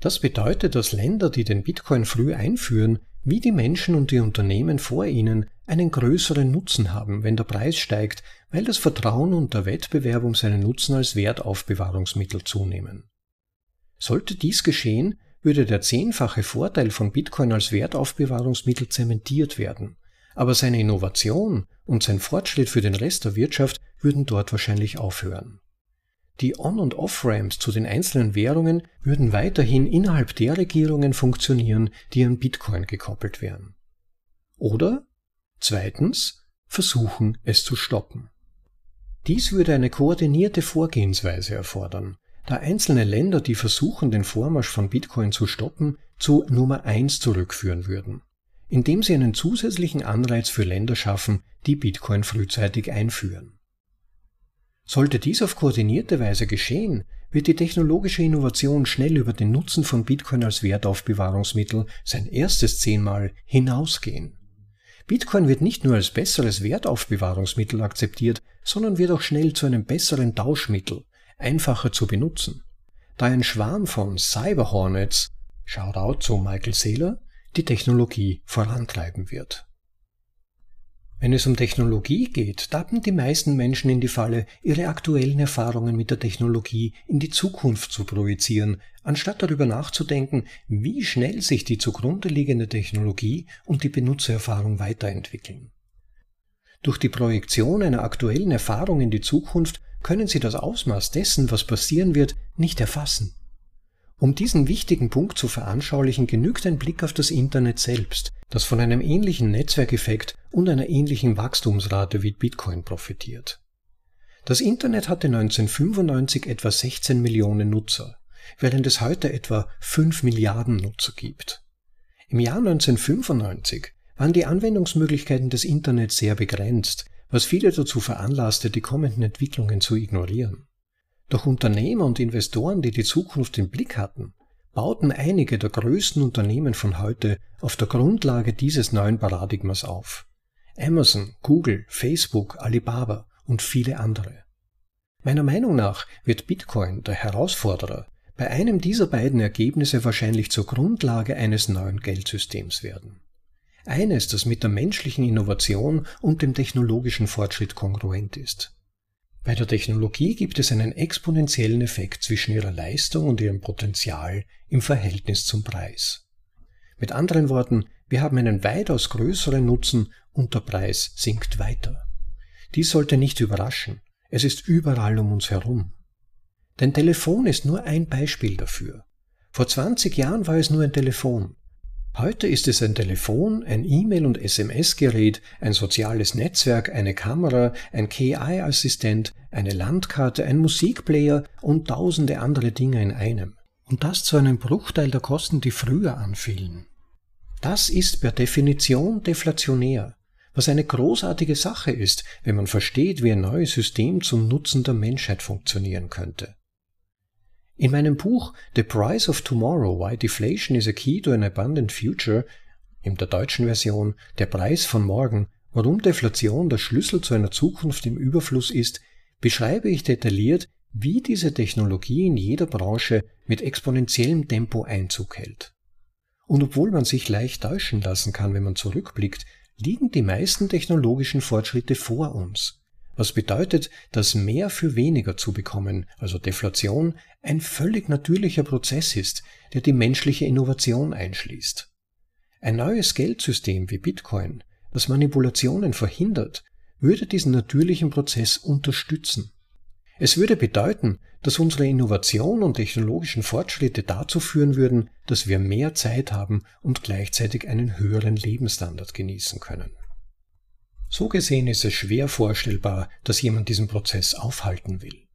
Das bedeutet, dass Länder, die den Bitcoin früh einführen, wie die Menschen und die Unternehmen vor ihnen, einen größeren Nutzen haben, wenn der Preis steigt, weil das Vertrauen und der Wettbewerb um seinen Nutzen als Wertaufbewahrungsmittel zunehmen. Sollte dies geschehen, würde der zehnfache Vorteil von Bitcoin als Wertaufbewahrungsmittel zementiert werden aber seine Innovation und sein Fortschritt für den Rest der Wirtschaft würden dort wahrscheinlich aufhören. Die On- und Off-Ramps zu den einzelnen Währungen würden weiterhin innerhalb der Regierungen funktionieren, die an Bitcoin gekoppelt wären. Oder zweitens versuchen es zu stoppen. Dies würde eine koordinierte Vorgehensweise erfordern, da einzelne Länder, die versuchen, den Vormarsch von Bitcoin zu stoppen, zu Nummer eins zurückführen würden indem sie einen zusätzlichen Anreiz für Länder schaffen, die Bitcoin frühzeitig einführen. Sollte dies auf koordinierte Weise geschehen, wird die technologische Innovation schnell über den Nutzen von Bitcoin als Wertaufbewahrungsmittel sein erstes zehnmal hinausgehen. Bitcoin wird nicht nur als besseres Wertaufbewahrungsmittel akzeptiert, sondern wird auch schnell zu einem besseren Tauschmittel, einfacher zu benutzen. Da ein Schwarm von Cyber Hornets, Shoutout zu Michael Saylor, die Technologie vorantreiben wird. Wenn es um Technologie geht, tappen die meisten Menschen in die Falle, ihre aktuellen Erfahrungen mit der Technologie in die Zukunft zu projizieren, anstatt darüber nachzudenken, wie schnell sich die zugrunde liegende Technologie und die Benutzererfahrung weiterentwickeln. Durch die Projektion einer aktuellen Erfahrung in die Zukunft können Sie das Ausmaß dessen, was passieren wird, nicht erfassen. Um diesen wichtigen Punkt zu veranschaulichen, genügt ein Blick auf das Internet selbst, das von einem ähnlichen Netzwerkeffekt und einer ähnlichen Wachstumsrate wie Bitcoin profitiert. Das Internet hatte 1995 etwa 16 Millionen Nutzer, während es heute etwa 5 Milliarden Nutzer gibt. Im Jahr 1995 waren die Anwendungsmöglichkeiten des Internets sehr begrenzt, was viele dazu veranlasste, die kommenden Entwicklungen zu ignorieren. Doch Unternehmer und Investoren, die die Zukunft im Blick hatten, bauten einige der größten Unternehmen von heute auf der Grundlage dieses neuen Paradigmas auf. Amazon, Google, Facebook, Alibaba und viele andere. Meiner Meinung nach wird Bitcoin, der Herausforderer, bei einem dieser beiden Ergebnisse wahrscheinlich zur Grundlage eines neuen Geldsystems werden. Eines, das mit der menschlichen Innovation und dem technologischen Fortschritt kongruent ist. Bei der Technologie gibt es einen exponentiellen Effekt zwischen ihrer Leistung und ihrem Potenzial im Verhältnis zum Preis. Mit anderen Worten, wir haben einen weitaus größeren Nutzen und der Preis sinkt weiter. Dies sollte nicht überraschen. Es ist überall um uns herum. Dein Telefon ist nur ein Beispiel dafür. Vor 20 Jahren war es nur ein Telefon. Heute ist es ein Telefon, ein E-Mail- und SMS-Gerät, ein soziales Netzwerk, eine Kamera, ein KI-Assistent, eine Landkarte, ein Musikplayer und tausende andere Dinge in einem. Und das zu einem Bruchteil der Kosten, die früher anfielen. Das ist per Definition deflationär, was eine großartige Sache ist, wenn man versteht, wie ein neues System zum Nutzen der Menschheit funktionieren könnte. In meinem Buch The Price of Tomorrow, Why Deflation is a Key to an Abundant Future, in der deutschen Version Der Preis von morgen, warum Deflation der Schlüssel zu einer Zukunft im Überfluss ist, beschreibe ich detailliert, wie diese Technologie in jeder Branche mit exponentiellem Tempo Einzug hält. Und obwohl man sich leicht täuschen lassen kann, wenn man zurückblickt, liegen die meisten technologischen Fortschritte vor uns was bedeutet, dass mehr für weniger zu bekommen, also Deflation, ein völlig natürlicher Prozess ist, der die menschliche Innovation einschließt. Ein neues Geldsystem wie Bitcoin, das Manipulationen verhindert, würde diesen natürlichen Prozess unterstützen. Es würde bedeuten, dass unsere Innovation und technologischen Fortschritte dazu führen würden, dass wir mehr Zeit haben und gleichzeitig einen höheren Lebensstandard genießen können. So gesehen ist es schwer vorstellbar, dass jemand diesen Prozess aufhalten will.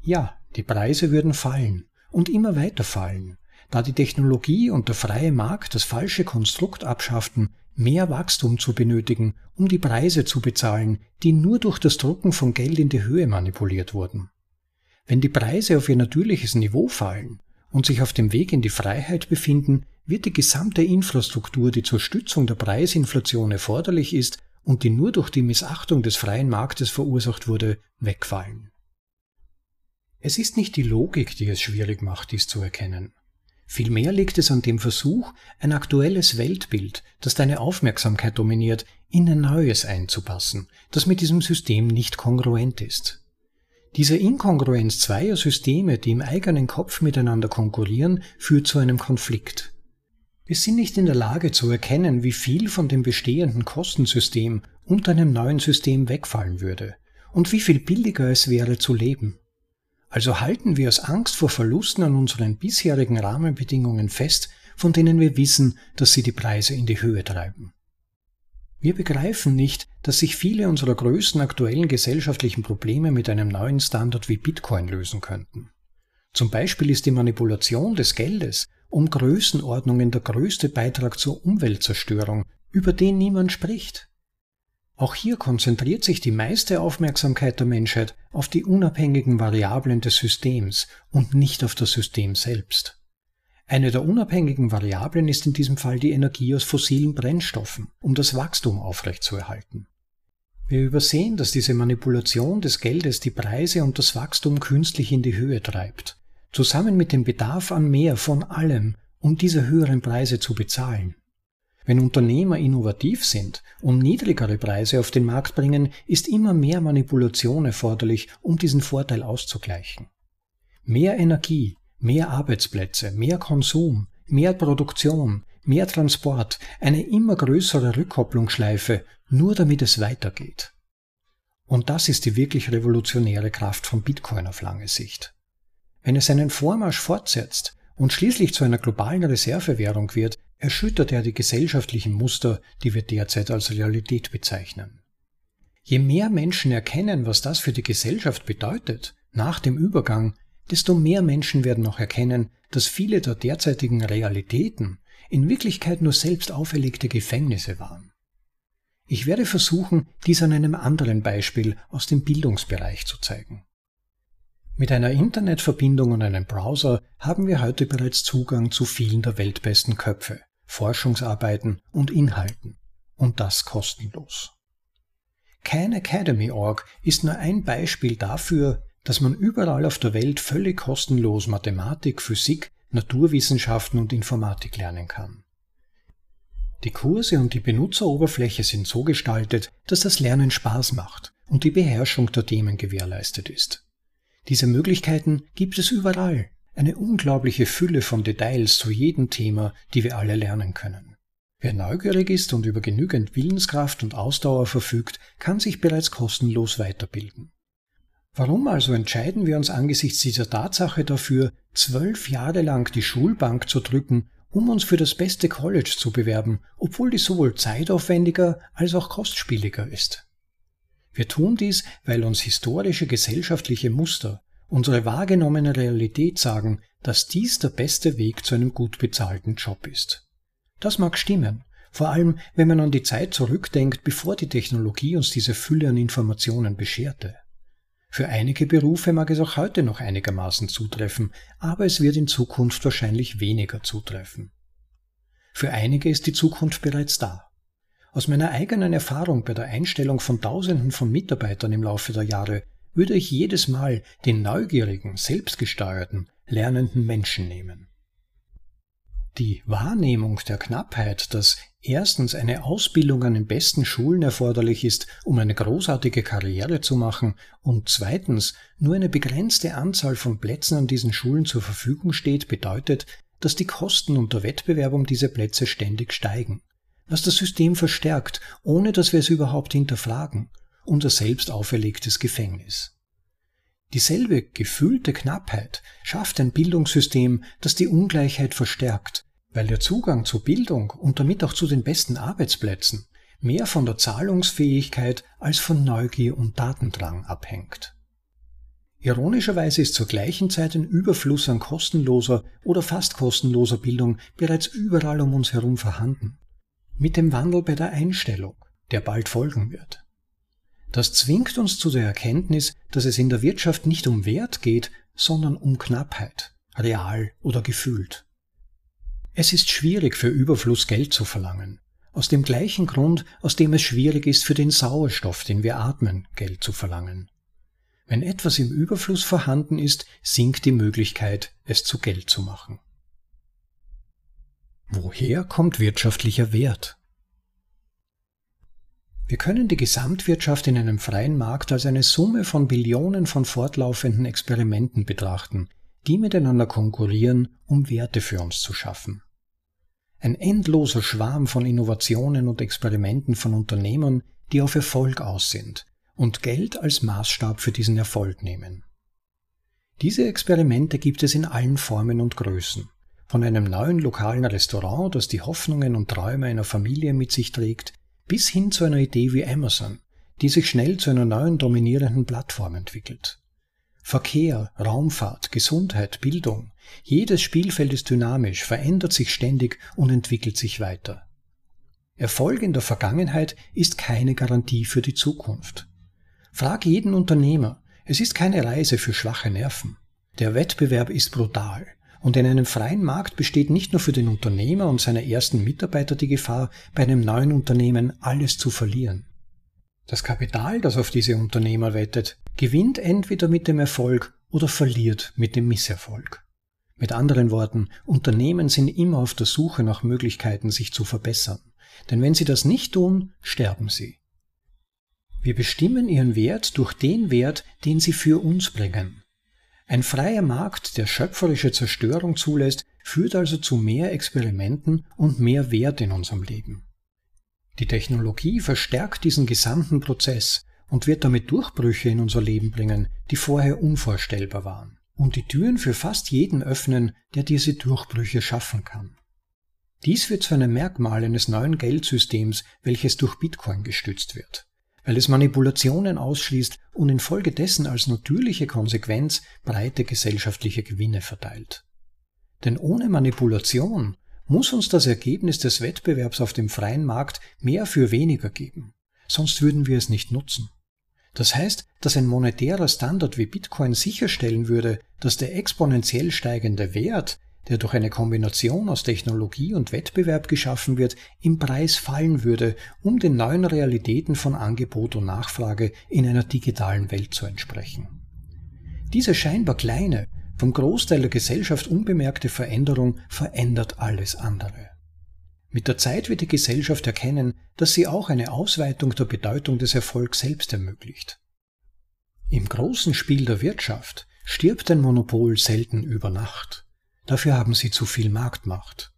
Ja, die Preise würden fallen und immer weiter fallen, da die Technologie und der freie Markt das falsche Konstrukt abschafften, mehr Wachstum zu benötigen, um die Preise zu bezahlen, die nur durch das Drucken von Geld in die Höhe manipuliert wurden. Wenn die Preise auf ihr natürliches Niveau fallen und sich auf dem Weg in die Freiheit befinden, wird die gesamte Infrastruktur, die zur Stützung der Preisinflation erforderlich ist und die nur durch die Missachtung des freien Marktes verursacht wurde, wegfallen. Es ist nicht die Logik, die es schwierig macht, dies zu erkennen. Vielmehr liegt es an dem Versuch, ein aktuelles Weltbild, das deine Aufmerksamkeit dominiert, in ein neues einzupassen, das mit diesem System nicht kongruent ist. Diese Inkongruenz zweier Systeme, die im eigenen Kopf miteinander konkurrieren, führt zu einem Konflikt. Wir sind nicht in der Lage zu erkennen, wie viel von dem bestehenden Kostensystem unter einem neuen System wegfallen würde und wie viel billiger es wäre zu leben. Also halten wir aus Angst vor Verlusten an unseren bisherigen Rahmenbedingungen fest, von denen wir wissen, dass sie die Preise in die Höhe treiben. Wir begreifen nicht, dass sich viele unserer größten aktuellen gesellschaftlichen Probleme mit einem neuen Standard wie Bitcoin lösen könnten. Zum Beispiel ist die Manipulation des Geldes um Größenordnungen der größte Beitrag zur Umweltzerstörung, über den niemand spricht. Auch hier konzentriert sich die meiste Aufmerksamkeit der Menschheit auf die unabhängigen Variablen des Systems und nicht auf das System selbst. Eine der unabhängigen Variablen ist in diesem Fall die Energie aus fossilen Brennstoffen, um das Wachstum aufrechtzuerhalten. Wir übersehen, dass diese Manipulation des Geldes die Preise und das Wachstum künstlich in die Höhe treibt, zusammen mit dem Bedarf an mehr von allem, um diese höheren Preise zu bezahlen. Wenn Unternehmer innovativ sind und niedrigere Preise auf den Markt bringen, ist immer mehr Manipulation erforderlich, um diesen Vorteil auszugleichen. Mehr Energie, mehr Arbeitsplätze, mehr Konsum, mehr Produktion, mehr Transport, eine immer größere Rückkopplungsschleife, nur damit es weitergeht. Und das ist die wirklich revolutionäre Kraft von Bitcoin auf lange Sicht. Wenn es seinen Vormarsch fortsetzt und schließlich zu einer globalen Reservewährung wird, erschüttert er die gesellschaftlichen Muster, die wir derzeit als Realität bezeichnen. Je mehr Menschen erkennen, was das für die Gesellschaft bedeutet, nach dem Übergang, desto mehr Menschen werden auch erkennen, dass viele der derzeitigen Realitäten in Wirklichkeit nur selbst auferlegte Gefängnisse waren. Ich werde versuchen, dies an einem anderen Beispiel aus dem Bildungsbereich zu zeigen. Mit einer Internetverbindung und einem Browser haben wir heute bereits Zugang zu vielen der weltbesten Köpfe. Forschungsarbeiten und Inhalten. Und das kostenlos. Khan Academy.org ist nur ein Beispiel dafür, dass man überall auf der Welt völlig kostenlos Mathematik, Physik, Naturwissenschaften und Informatik lernen kann. Die Kurse und die Benutzeroberfläche sind so gestaltet, dass das Lernen Spaß macht und die Beherrschung der Themen gewährleistet ist. Diese Möglichkeiten gibt es überall, eine unglaubliche Fülle von Details zu jedem Thema, die wir alle lernen können. Wer neugierig ist und über genügend Willenskraft und Ausdauer verfügt, kann sich bereits kostenlos weiterbilden. Warum also entscheiden wir uns angesichts dieser Tatsache dafür, zwölf Jahre lang die Schulbank zu drücken, um uns für das beste College zu bewerben, obwohl dies sowohl zeitaufwendiger als auch kostspieliger ist? Wir tun dies, weil uns historische gesellschaftliche Muster, unsere wahrgenommene Realität sagen, dass dies der beste Weg zu einem gut bezahlten Job ist. Das mag stimmen, vor allem wenn man an die Zeit zurückdenkt, bevor die Technologie uns diese Fülle an Informationen bescherte. Für einige Berufe mag es auch heute noch einigermaßen zutreffen, aber es wird in Zukunft wahrscheinlich weniger zutreffen. Für einige ist die Zukunft bereits da. Aus meiner eigenen Erfahrung bei der Einstellung von Tausenden von Mitarbeitern im Laufe der Jahre würde ich jedes Mal den neugierigen, selbstgesteuerten, lernenden Menschen nehmen. Die Wahrnehmung der Knappheit, dass erstens eine Ausbildung an den besten Schulen erforderlich ist, um eine großartige Karriere zu machen, und zweitens nur eine begrenzte Anzahl von Plätzen an diesen Schulen zur Verfügung steht, bedeutet, dass die Kosten und der Wettbewerb um diese Plätze ständig steigen, was das System verstärkt, ohne dass wir es überhaupt hinterfragen, unser selbst auferlegtes Gefängnis. Dieselbe gefühlte Knappheit schafft ein Bildungssystem, das die Ungleichheit verstärkt, weil der Zugang zur Bildung und damit auch zu den besten Arbeitsplätzen mehr von der Zahlungsfähigkeit als von Neugier und Datendrang abhängt. Ironischerweise ist zur gleichen Zeit ein Überfluss an kostenloser oder fast kostenloser Bildung bereits überall um uns herum vorhanden. Mit dem Wandel bei der Einstellung, der bald folgen wird. Das zwingt uns zu der Erkenntnis, dass es in der Wirtschaft nicht um Wert geht, sondern um Knappheit, real oder gefühlt. Es ist schwierig für Überfluss Geld zu verlangen, aus dem gleichen Grund, aus dem es schwierig ist für den Sauerstoff, den wir atmen, Geld zu verlangen. Wenn etwas im Überfluss vorhanden ist, sinkt die Möglichkeit, es zu Geld zu machen. Woher kommt wirtschaftlicher Wert? Wir können die Gesamtwirtschaft in einem freien Markt als eine Summe von Billionen von fortlaufenden Experimenten betrachten, die miteinander konkurrieren, um Werte für uns zu schaffen. Ein endloser Schwarm von Innovationen und Experimenten von Unternehmern, die auf Erfolg aus sind, und Geld als Maßstab für diesen Erfolg nehmen. Diese Experimente gibt es in allen Formen und Größen. Von einem neuen lokalen Restaurant, das die Hoffnungen und Träume einer Familie mit sich trägt, bis hin zu einer Idee wie Amazon, die sich schnell zu einer neuen dominierenden Plattform entwickelt. Verkehr, Raumfahrt, Gesundheit, Bildung, jedes Spielfeld ist dynamisch, verändert sich ständig und entwickelt sich weiter. Erfolg in der Vergangenheit ist keine Garantie für die Zukunft. Frag jeden Unternehmer. Es ist keine Reise für schwache Nerven. Der Wettbewerb ist brutal. Und in einem freien Markt besteht nicht nur für den Unternehmer und seine ersten Mitarbeiter die Gefahr, bei einem neuen Unternehmen alles zu verlieren. Das Kapital, das auf diese Unternehmer wettet, gewinnt entweder mit dem Erfolg oder verliert mit dem Misserfolg. Mit anderen Worten, Unternehmen sind immer auf der Suche nach Möglichkeiten, sich zu verbessern. Denn wenn sie das nicht tun, sterben sie. Wir bestimmen ihren Wert durch den Wert, den sie für uns bringen. Ein freier Markt, der schöpferische Zerstörung zulässt, führt also zu mehr Experimenten und mehr Wert in unserem Leben. Die Technologie verstärkt diesen gesamten Prozess und wird damit Durchbrüche in unser Leben bringen, die vorher unvorstellbar waren, und die Türen für fast jeden öffnen, der diese Durchbrüche schaffen kann. Dies wird zu einem Merkmal eines neuen Geldsystems, welches durch Bitcoin gestützt wird weil es Manipulationen ausschließt und infolgedessen als natürliche Konsequenz breite gesellschaftliche Gewinne verteilt. Denn ohne Manipulation muss uns das Ergebnis des Wettbewerbs auf dem freien Markt mehr für weniger geben, sonst würden wir es nicht nutzen. Das heißt, dass ein monetärer Standard wie Bitcoin sicherstellen würde, dass der exponentiell steigende Wert, der durch eine Kombination aus Technologie und Wettbewerb geschaffen wird, im Preis fallen würde, um den neuen Realitäten von Angebot und Nachfrage in einer digitalen Welt zu entsprechen. Diese scheinbar kleine, vom Großteil der Gesellschaft unbemerkte Veränderung verändert alles andere. Mit der Zeit wird die Gesellschaft erkennen, dass sie auch eine Ausweitung der Bedeutung des Erfolgs selbst ermöglicht. Im großen Spiel der Wirtschaft stirbt ein Monopol selten über Nacht. Dafür haben sie zu viel Marktmacht.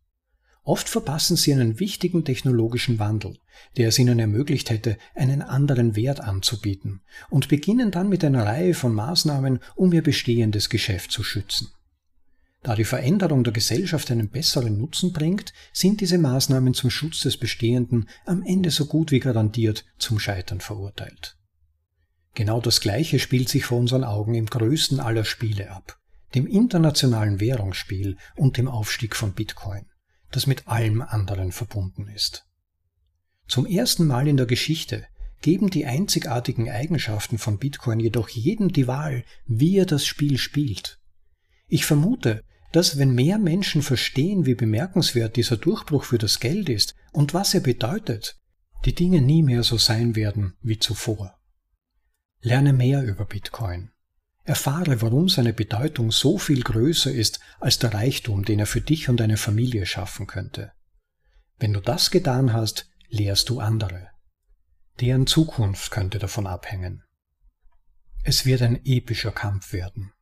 Oft verpassen sie einen wichtigen technologischen Wandel, der es ihnen ermöglicht hätte, einen anderen Wert anzubieten, und beginnen dann mit einer Reihe von Maßnahmen, um ihr bestehendes Geschäft zu schützen. Da die Veränderung der Gesellschaft einen besseren Nutzen bringt, sind diese Maßnahmen zum Schutz des Bestehenden am Ende so gut wie garantiert zum Scheitern verurteilt. Genau das Gleiche spielt sich vor unseren Augen im größten aller Spiele ab, dem internationalen Währungsspiel und dem Aufstieg von Bitcoin, das mit allem anderen verbunden ist. Zum ersten Mal in der Geschichte geben die einzigartigen Eigenschaften von Bitcoin jedoch jedem die Wahl, wie er das Spiel spielt. Ich vermute, dass wenn mehr Menschen verstehen, wie bemerkenswert dieser Durchbruch für das Geld ist und was er bedeutet, die Dinge nie mehr so sein werden wie zuvor. Lerne mehr über Bitcoin. Erfahre, warum seine Bedeutung so viel größer ist als der Reichtum, den er für dich und deine Familie schaffen könnte. Wenn du das getan hast, lehrst du andere. Deren Zukunft könnte davon abhängen. Es wird ein epischer Kampf werden.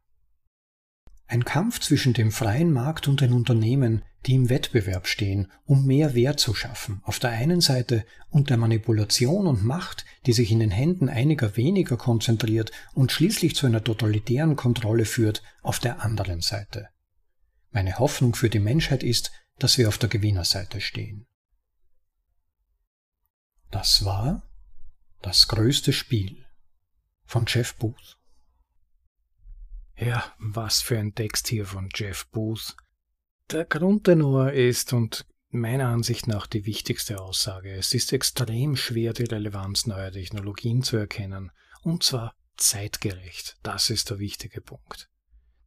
Ein Kampf zwischen dem freien Markt und den Unternehmen, die im Wettbewerb stehen, um mehr Wert zu schaffen, auf der einen Seite und der Manipulation und Macht, die sich in den Händen einiger weniger konzentriert und schließlich zu einer totalitären Kontrolle führt, auf der anderen Seite. Meine Hoffnung für die Menschheit ist, dass wir auf der Gewinnerseite stehen. Das war das größte Spiel von Jeff Booth. Ja, was für ein Text hier von Jeff Booth. Der Grundtenor ist und meiner Ansicht nach die wichtigste Aussage. Es ist extrem schwer, die Relevanz neuer Technologien zu erkennen, und zwar zeitgerecht. Das ist der wichtige Punkt.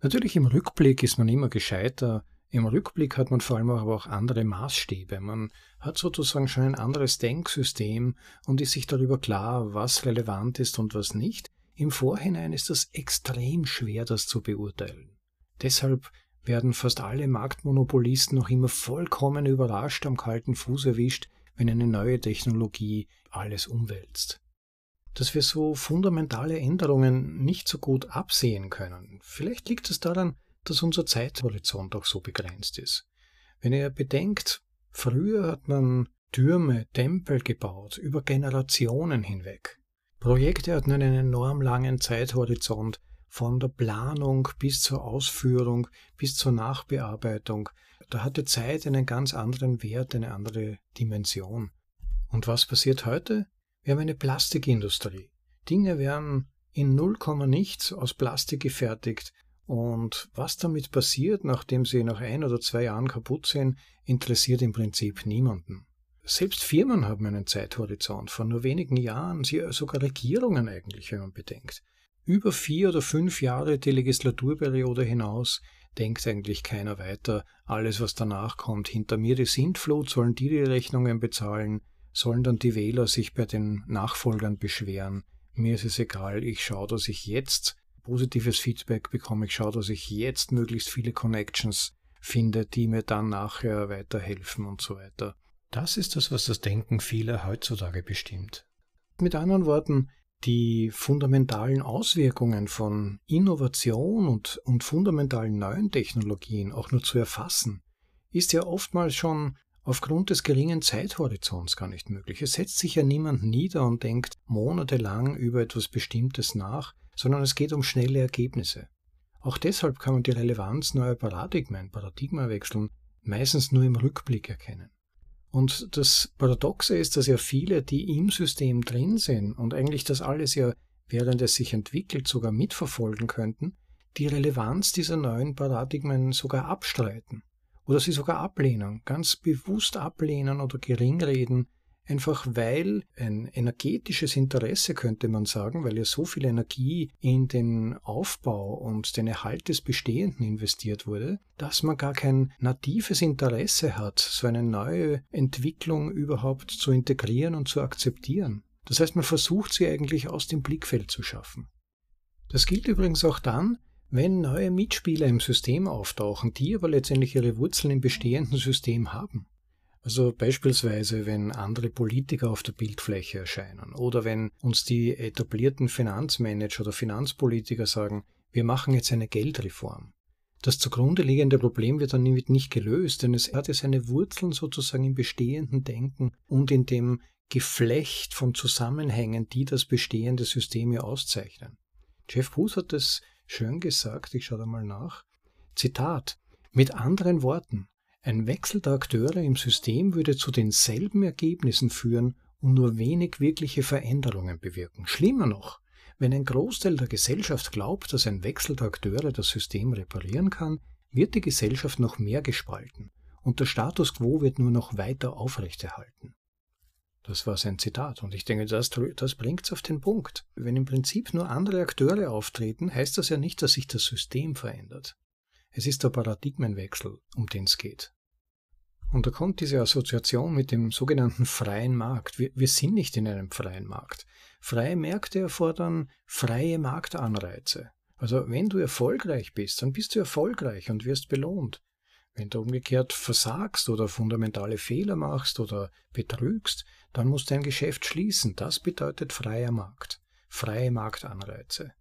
Natürlich im Rückblick ist man immer gescheiter, im Rückblick hat man vor allem aber auch andere Maßstäbe. Man hat sozusagen schon ein anderes Denksystem und ist sich darüber klar, was relevant ist und was nicht. Im Vorhinein ist das extrem schwer, das zu beurteilen. Deshalb werden fast alle Marktmonopolisten noch immer vollkommen überrascht am kalten Fuß erwischt, wenn eine neue Technologie alles umwälzt. Dass wir so fundamentale Änderungen nicht so gut absehen können. Vielleicht liegt es daran, dass unser Zeithorizont auch so begrenzt ist. Wenn ihr bedenkt, früher hat man Türme, Tempel gebaut, über Generationen hinweg. Projekte hatten einen enorm langen Zeithorizont, von der Planung bis zur Ausführung, bis zur Nachbearbeitung. Da hatte Zeit einen ganz anderen Wert, eine andere Dimension. Und was passiert heute? Wir haben eine Plastikindustrie. Dinge werden in null nichts aus Plastik gefertigt und was damit passiert, nachdem sie nach ein oder zwei Jahren kaputt sind, interessiert im Prinzip niemanden. Selbst Firmen haben einen Zeithorizont von nur wenigen Jahren, sogar Regierungen eigentlich, wenn man bedenkt. Über vier oder fünf Jahre die Legislaturperiode hinaus denkt eigentlich keiner weiter. Alles, was danach kommt, hinter mir die Sintflut, sollen die die Rechnungen bezahlen, sollen dann die Wähler sich bei den Nachfolgern beschweren. Mir ist es egal, ich schaue, dass ich jetzt positives Feedback bekomme. Ich schaue, dass ich jetzt möglichst viele Connections finde, die mir dann nachher weiterhelfen und so weiter. Das ist das, was das Denken vieler heutzutage bestimmt. Mit anderen Worten, die fundamentalen Auswirkungen von Innovation und, und fundamentalen neuen Technologien auch nur zu erfassen, ist ja oftmals schon aufgrund des geringen Zeithorizonts gar nicht möglich. Es setzt sich ja niemand nieder und denkt monatelang über etwas Bestimmtes nach, sondern es geht um schnelle Ergebnisse. Auch deshalb kann man die Relevanz neuer Paradigmen, Paradigmawechseln, meistens nur im Rückblick erkennen. Und das Paradoxe ist, dass ja viele, die im System drin sind und eigentlich das alles ja, während es sich entwickelt, sogar mitverfolgen könnten, die Relevanz dieser neuen Paradigmen sogar abstreiten oder sie sogar ablehnen, ganz bewusst ablehnen oder geringreden, einfach weil ein energetisches Interesse, könnte man sagen, weil ja so viel Energie in den Aufbau und den Erhalt des Bestehenden investiert wurde, dass man gar kein natives Interesse hat, so eine neue Entwicklung überhaupt zu integrieren und zu akzeptieren. Das heißt, man versucht sie eigentlich aus dem Blickfeld zu schaffen. Das gilt übrigens auch dann, wenn neue Mitspieler im System auftauchen, die aber letztendlich ihre Wurzeln im bestehenden System haben. Also beispielsweise, wenn andere Politiker auf der Bildfläche erscheinen oder wenn uns die etablierten Finanzmanager oder Finanzpolitiker sagen, wir machen jetzt eine Geldreform. Das zugrunde liegende Problem wird dann nicht gelöst, denn es hat ja seine Wurzeln sozusagen im bestehenden Denken und in dem Geflecht von Zusammenhängen, die das bestehende System ja auszeichnen. Jeff Booth hat es schön gesagt, ich schaue da mal nach. Zitat. Mit anderen Worten, ein Wechsel der Akteure im System würde zu denselben Ergebnissen führen und nur wenig wirkliche Veränderungen bewirken. Schlimmer noch, wenn ein Großteil der Gesellschaft glaubt, dass ein Wechsel der Akteure das System reparieren kann, wird die Gesellschaft noch mehr gespalten und der Status quo wird nur noch weiter aufrechterhalten. Das war sein Zitat und ich denke, das, das bringt es auf den Punkt. Wenn im Prinzip nur andere Akteure auftreten, heißt das ja nicht, dass sich das System verändert. Es ist der Paradigmenwechsel, um den es geht. Und da kommt diese Assoziation mit dem sogenannten freien Markt. Wir, wir, sind nicht in einem freien Markt. Freie Märkte erfordern freie Marktanreize. Also wenn du erfolgreich bist, dann bist du erfolgreich und wirst belohnt. Wenn du umgekehrt versagst oder fundamentale Fehler machst oder betrügst, dann muss dein Geschäft schließen. Das bedeutet freier Markt, freie Marktanreize.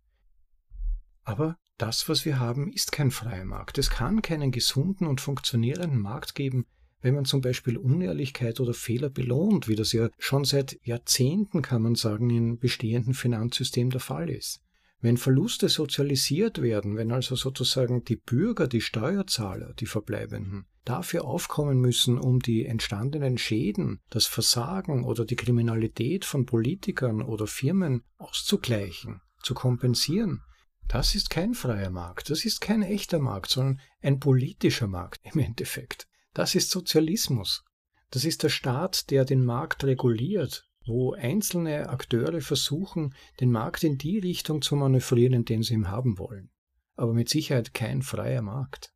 Aber das, was wir haben, ist kein freier Markt. Es kann keinen gesunden und funktionierenden Markt geben, wenn man zum Beispiel Unehrlichkeit oder Fehler belohnt, wie das ja schon seit Jahrzehnten, kann man sagen, im bestehenden Finanzsystem der Fall ist. Wenn Verluste sozialisiert werden, wenn also sozusagen die Bürger, die Steuerzahler, die Verbleibenden, dafür aufkommen müssen, um die entstandenen Schäden, das Versagen oder die Kriminalität von Politikern oder Firmen auszugleichen, zu kompensieren, das ist kein freier Markt, das ist kein echter Markt, sondern ein politischer Markt im Endeffekt. Das ist Sozialismus. Das ist der Staat, der den Markt reguliert, wo einzelne Akteure versuchen, den Markt in die Richtung zu manövrieren, in den sie ihn haben wollen. Aber mit Sicherheit kein freier Markt.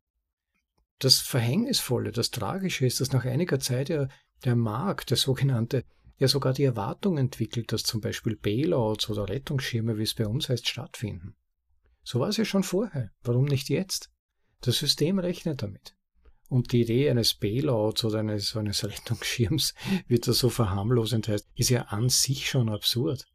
Das Verhängnisvolle, das Tragische ist, dass nach einiger Zeit ja der Markt, der sogenannte, ja sogar die Erwartung entwickelt, dass zum Beispiel Bailouts oder Rettungsschirme, wie es bei uns heißt, stattfinden. So war es ja schon vorher. Warum nicht jetzt? Das System rechnet damit. Und die Idee eines Bailouts oder eines, eines Rettungsschirms, wie das so verharmlosend heißt, ist ja an sich schon absurd.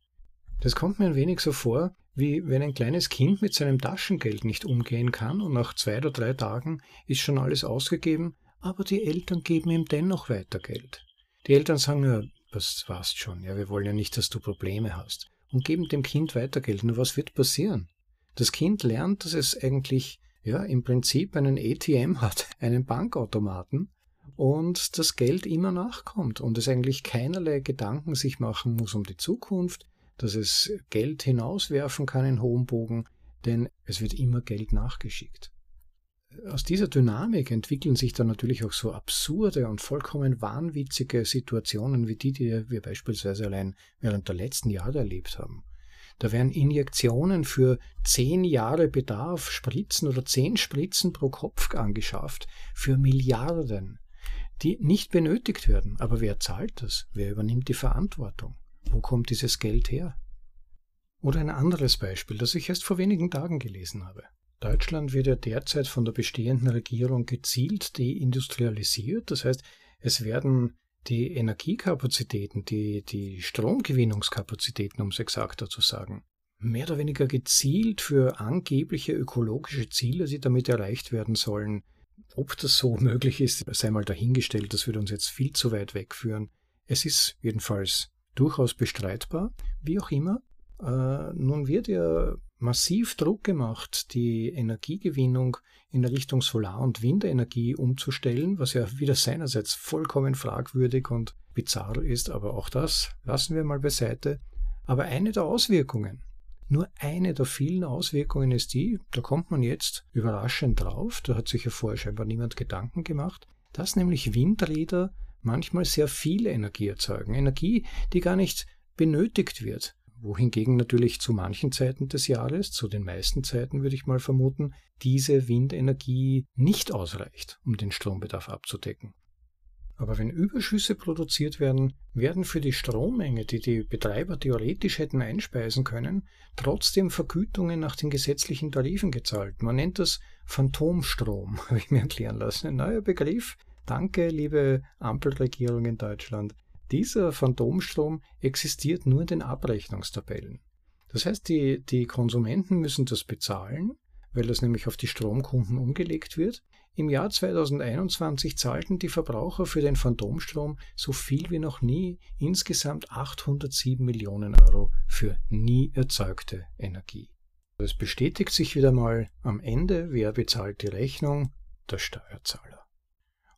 Das kommt mir ein wenig so vor, wie wenn ein kleines Kind mit seinem Taschengeld nicht umgehen kann und nach zwei oder drei Tagen ist schon alles ausgegeben, aber die Eltern geben ihm dennoch weiter Geld. Die Eltern sagen, ja, das war's schon, ja, wir wollen ja nicht, dass du Probleme hast und geben dem Kind weiter Geld. Nur was wird passieren? Das Kind lernt, dass es eigentlich ja, im Prinzip einen ATM hat, einen Bankautomaten und das Geld immer nachkommt und es eigentlich keinerlei Gedanken sich machen muss um die Zukunft, dass es Geld hinauswerfen kann in hohem Bogen, denn es wird immer Geld nachgeschickt. Aus dieser Dynamik entwickeln sich dann natürlich auch so absurde und vollkommen wahnwitzige Situationen wie die, die wir beispielsweise allein während der letzten Jahre erlebt haben. Da werden Injektionen für zehn Jahre Bedarf, Spritzen oder zehn Spritzen pro Kopf angeschafft, für Milliarden, die nicht benötigt werden. Aber wer zahlt das? Wer übernimmt die Verantwortung? Wo kommt dieses Geld her? Oder ein anderes Beispiel, das ich erst vor wenigen Tagen gelesen habe. Deutschland wird ja derzeit von der bestehenden Regierung gezielt deindustrialisiert. Das heißt, es werden die Energiekapazitäten, die, die Stromgewinnungskapazitäten, um es exakter zu sagen, mehr oder weniger gezielt für angebliche ökologische Ziele, die damit erreicht werden sollen. Ob das so möglich ist, sei mal dahingestellt, das würde uns jetzt viel zu weit wegführen. Es ist jedenfalls durchaus bestreitbar, wie auch immer. Äh, nun wird ja massiv Druck gemacht, die Energiegewinnung in Richtung Solar- und Windenergie umzustellen, was ja wieder seinerseits vollkommen fragwürdig und bizarr ist, aber auch das lassen wir mal beiseite. Aber eine der Auswirkungen, nur eine der vielen Auswirkungen ist die, da kommt man jetzt überraschend drauf, da hat sich ja vorher scheinbar niemand Gedanken gemacht, dass nämlich Windräder manchmal sehr viel Energie erzeugen. Energie, die gar nicht benötigt wird wohingegen natürlich zu manchen Zeiten des Jahres, zu den meisten Zeiten würde ich mal vermuten, diese Windenergie nicht ausreicht, um den Strombedarf abzudecken. Aber wenn Überschüsse produziert werden, werden für die Strommenge, die die Betreiber theoretisch hätten einspeisen können, trotzdem Vergütungen nach den gesetzlichen Tarifen gezahlt. Man nennt das Phantomstrom, habe ich mir erklären lassen. Ein neuer Begriff. Danke, liebe Ampelregierung in Deutschland. Dieser Phantomstrom existiert nur in den Abrechnungstabellen. Das heißt, die, die Konsumenten müssen das bezahlen, weil das nämlich auf die Stromkunden umgelegt wird. Im Jahr 2021 zahlten die Verbraucher für den Phantomstrom so viel wie noch nie, insgesamt 807 Millionen Euro für nie erzeugte Energie. Es bestätigt sich wieder mal am Ende, wer bezahlt die Rechnung? Der Steuerzahler.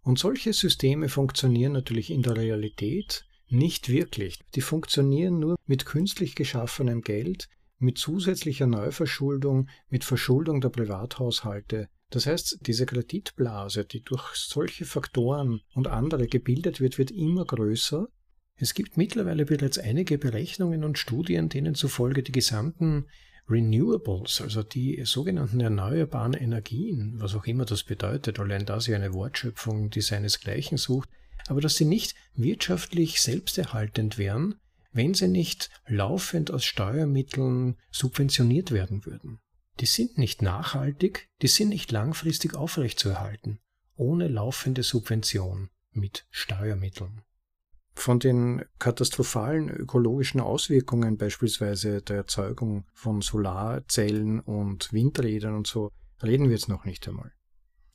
Und solche Systeme funktionieren natürlich in der Realität nicht wirklich. Die funktionieren nur mit künstlich geschaffenem Geld, mit zusätzlicher Neuverschuldung, mit Verschuldung der Privathaushalte. Das heißt, diese Kreditblase, die durch solche Faktoren und andere gebildet wird, wird immer größer. Es gibt mittlerweile bereits einige Berechnungen und Studien, denen zufolge die gesamten Renewables, also die sogenannten erneuerbaren Energien, was auch immer das bedeutet, allein da sie eine Wortschöpfung, die seinesgleichen sucht, aber dass sie nicht wirtschaftlich selbsterhaltend wären, wenn sie nicht laufend aus Steuermitteln subventioniert werden würden. Die sind nicht nachhaltig, die sind nicht langfristig aufrechtzuerhalten. ohne laufende Subvention mit Steuermitteln. Von den katastrophalen ökologischen Auswirkungen beispielsweise der Erzeugung von Solarzellen und Windrädern und so reden wir jetzt noch nicht einmal.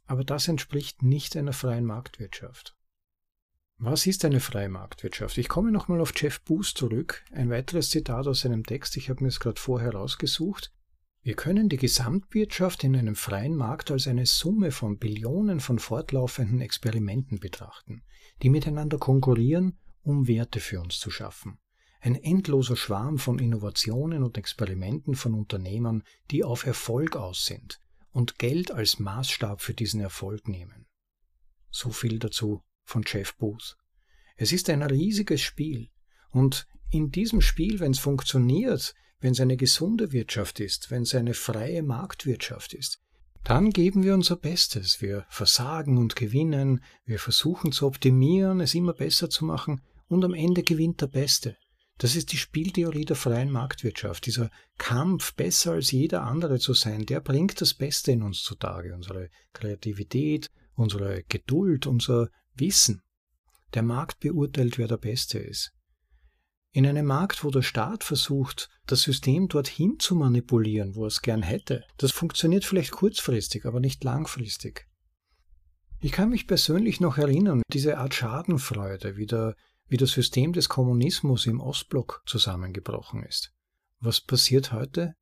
Aber das entspricht nicht einer freien Marktwirtschaft. Was ist eine freie Marktwirtschaft? Ich komme nochmal auf Jeff Booth zurück. Ein weiteres Zitat aus seinem Text, ich habe mir es gerade vorher rausgesucht. Wir können die Gesamtwirtschaft in einem freien Markt als eine Summe von Billionen von fortlaufenden Experimenten betrachten, die miteinander konkurrieren, um Werte für uns zu schaffen. Ein endloser Schwarm von Innovationen und Experimenten von Unternehmern, die auf Erfolg aus sind und Geld als Maßstab für diesen Erfolg nehmen. So viel dazu von Jeff Booth. Es ist ein riesiges Spiel. Und in diesem Spiel, wenn es funktioniert, wenn es eine gesunde Wirtschaft ist, wenn es eine freie Marktwirtschaft ist, dann geben wir unser Bestes. Wir versagen und gewinnen, wir versuchen zu optimieren, es immer besser zu machen und am Ende gewinnt der Beste. Das ist die Spieltheorie der freien Marktwirtschaft. Dieser Kampf, besser als jeder andere zu sein, der bringt das Beste in uns zutage. Unsere Kreativität, unsere Geduld, unser Wissen. Der Markt beurteilt, wer der Beste ist. In einem Markt, wo der Staat versucht, das System dorthin zu manipulieren, wo er es gern hätte, das funktioniert vielleicht kurzfristig, aber nicht langfristig. Ich kann mich persönlich noch erinnern, diese Art Schadenfreude, wie, der, wie das System des Kommunismus im Ostblock zusammengebrochen ist. Was passiert heute?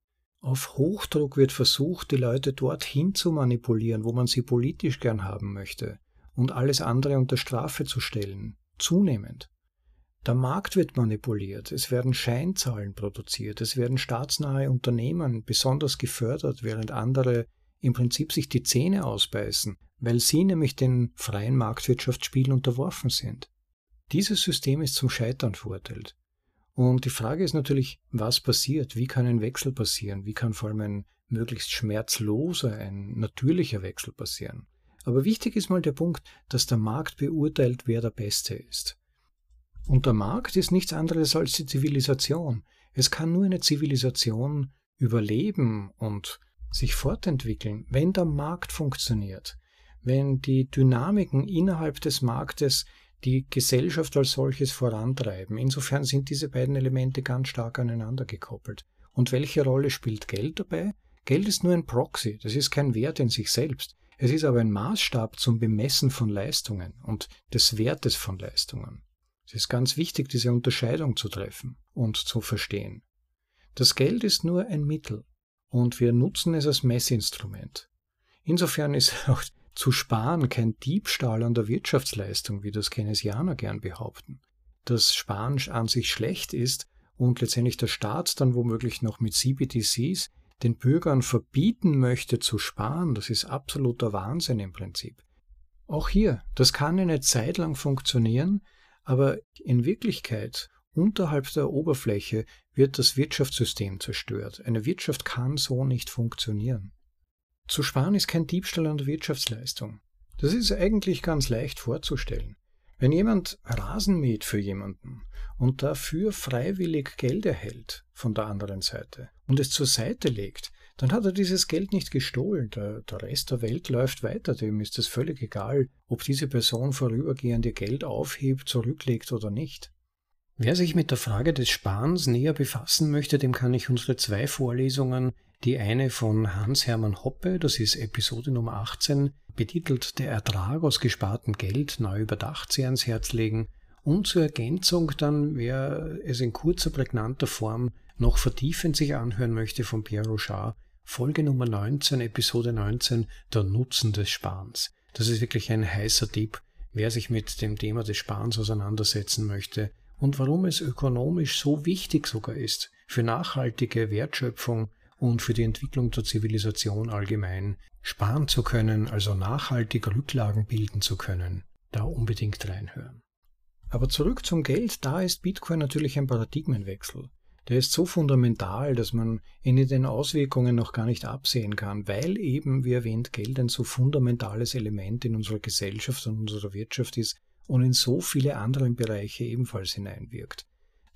Auf Hochdruck wird versucht, die Leute dorthin zu manipulieren, wo man sie politisch gern haben möchte und alles andere unter Strafe zu stellen, zunehmend. Der Markt wird manipuliert, es werden Scheinzahlen produziert, es werden staatsnahe Unternehmen besonders gefördert, während andere im Prinzip sich die Zähne ausbeißen, weil sie nämlich den freien Marktwirtschaftsspielen unterworfen sind. Dieses System ist zum Scheitern verurteilt. Und die Frage ist natürlich, was passiert? Wie kann ein Wechsel passieren? Wie kann vor allem ein möglichst schmerzloser, ein natürlicher Wechsel passieren? Aber wichtig ist mal der Punkt, dass der Markt beurteilt, wer der Beste ist. Und der Markt ist nichts anderes als die Zivilisation. Es kann nur eine Zivilisation überleben und sich fortentwickeln, wenn der Markt funktioniert, wenn die Dynamiken innerhalb des Marktes die Gesellschaft als solches vorantreiben. Insofern sind diese beiden Elemente ganz stark aneinander gekoppelt. Und welche Rolle spielt Geld dabei? Geld ist nur ein Proxy, das ist kein Wert in sich selbst. Es ist aber ein Maßstab zum Bemessen von Leistungen und des Wertes von Leistungen. Es ist ganz wichtig, diese Unterscheidung zu treffen und zu verstehen. Das Geld ist nur ein Mittel und wir nutzen es als Messinstrument. Insofern ist auch zu sparen kein Diebstahl an der Wirtschaftsleistung, wie das Keynesianer gern behaupten. Dass Sparen an sich schlecht ist und letztendlich der Staat dann womöglich noch mit CBDCs den Bürgern verbieten möchte zu sparen, das ist absoluter Wahnsinn im Prinzip. Auch hier, das kann eine Zeit lang funktionieren, aber in Wirklichkeit unterhalb der Oberfläche wird das Wirtschaftssystem zerstört. Eine Wirtschaft kann so nicht funktionieren. Zu sparen ist kein Diebstahl an der Wirtschaftsleistung. Das ist eigentlich ganz leicht vorzustellen. Wenn jemand Rasen mäht für jemanden und dafür freiwillig Geld erhält von der anderen Seite und es zur Seite legt, dann hat er dieses Geld nicht gestohlen. Der, der Rest der Welt läuft weiter. Dem ist es völlig egal, ob diese Person vorübergehend ihr Geld aufhebt, zurücklegt oder nicht. Wer sich mit der Frage des Sparens näher befassen möchte, dem kann ich unsere zwei Vorlesungen, die eine von Hans-Hermann Hoppe, das ist Episode Nummer 18, betitelt Der Ertrag aus gespartem Geld neu überdacht sehr ans Herz legen. Und zur Ergänzung dann, wer es in kurzer, prägnanter Form noch vertiefend sich anhören möchte von Pierre Rochard, Folge Nummer 19, Episode 19, der Nutzen des Sparens. Das ist wirklich ein heißer Tipp, wer sich mit dem Thema des Sparens auseinandersetzen möchte und warum es ökonomisch so wichtig sogar ist, für nachhaltige Wertschöpfung und für die Entwicklung der Zivilisation allgemein sparen zu können, also nachhaltig Rücklagen bilden zu können, da unbedingt reinhören. Aber zurück zum Geld, da ist Bitcoin natürlich ein Paradigmenwechsel. Der ist so fundamental, dass man in den Auswirkungen noch gar nicht absehen kann, weil eben, wie erwähnt, Geld ein so fundamentales Element in unserer Gesellschaft und unserer Wirtschaft ist und in so viele andere Bereiche ebenfalls hineinwirkt.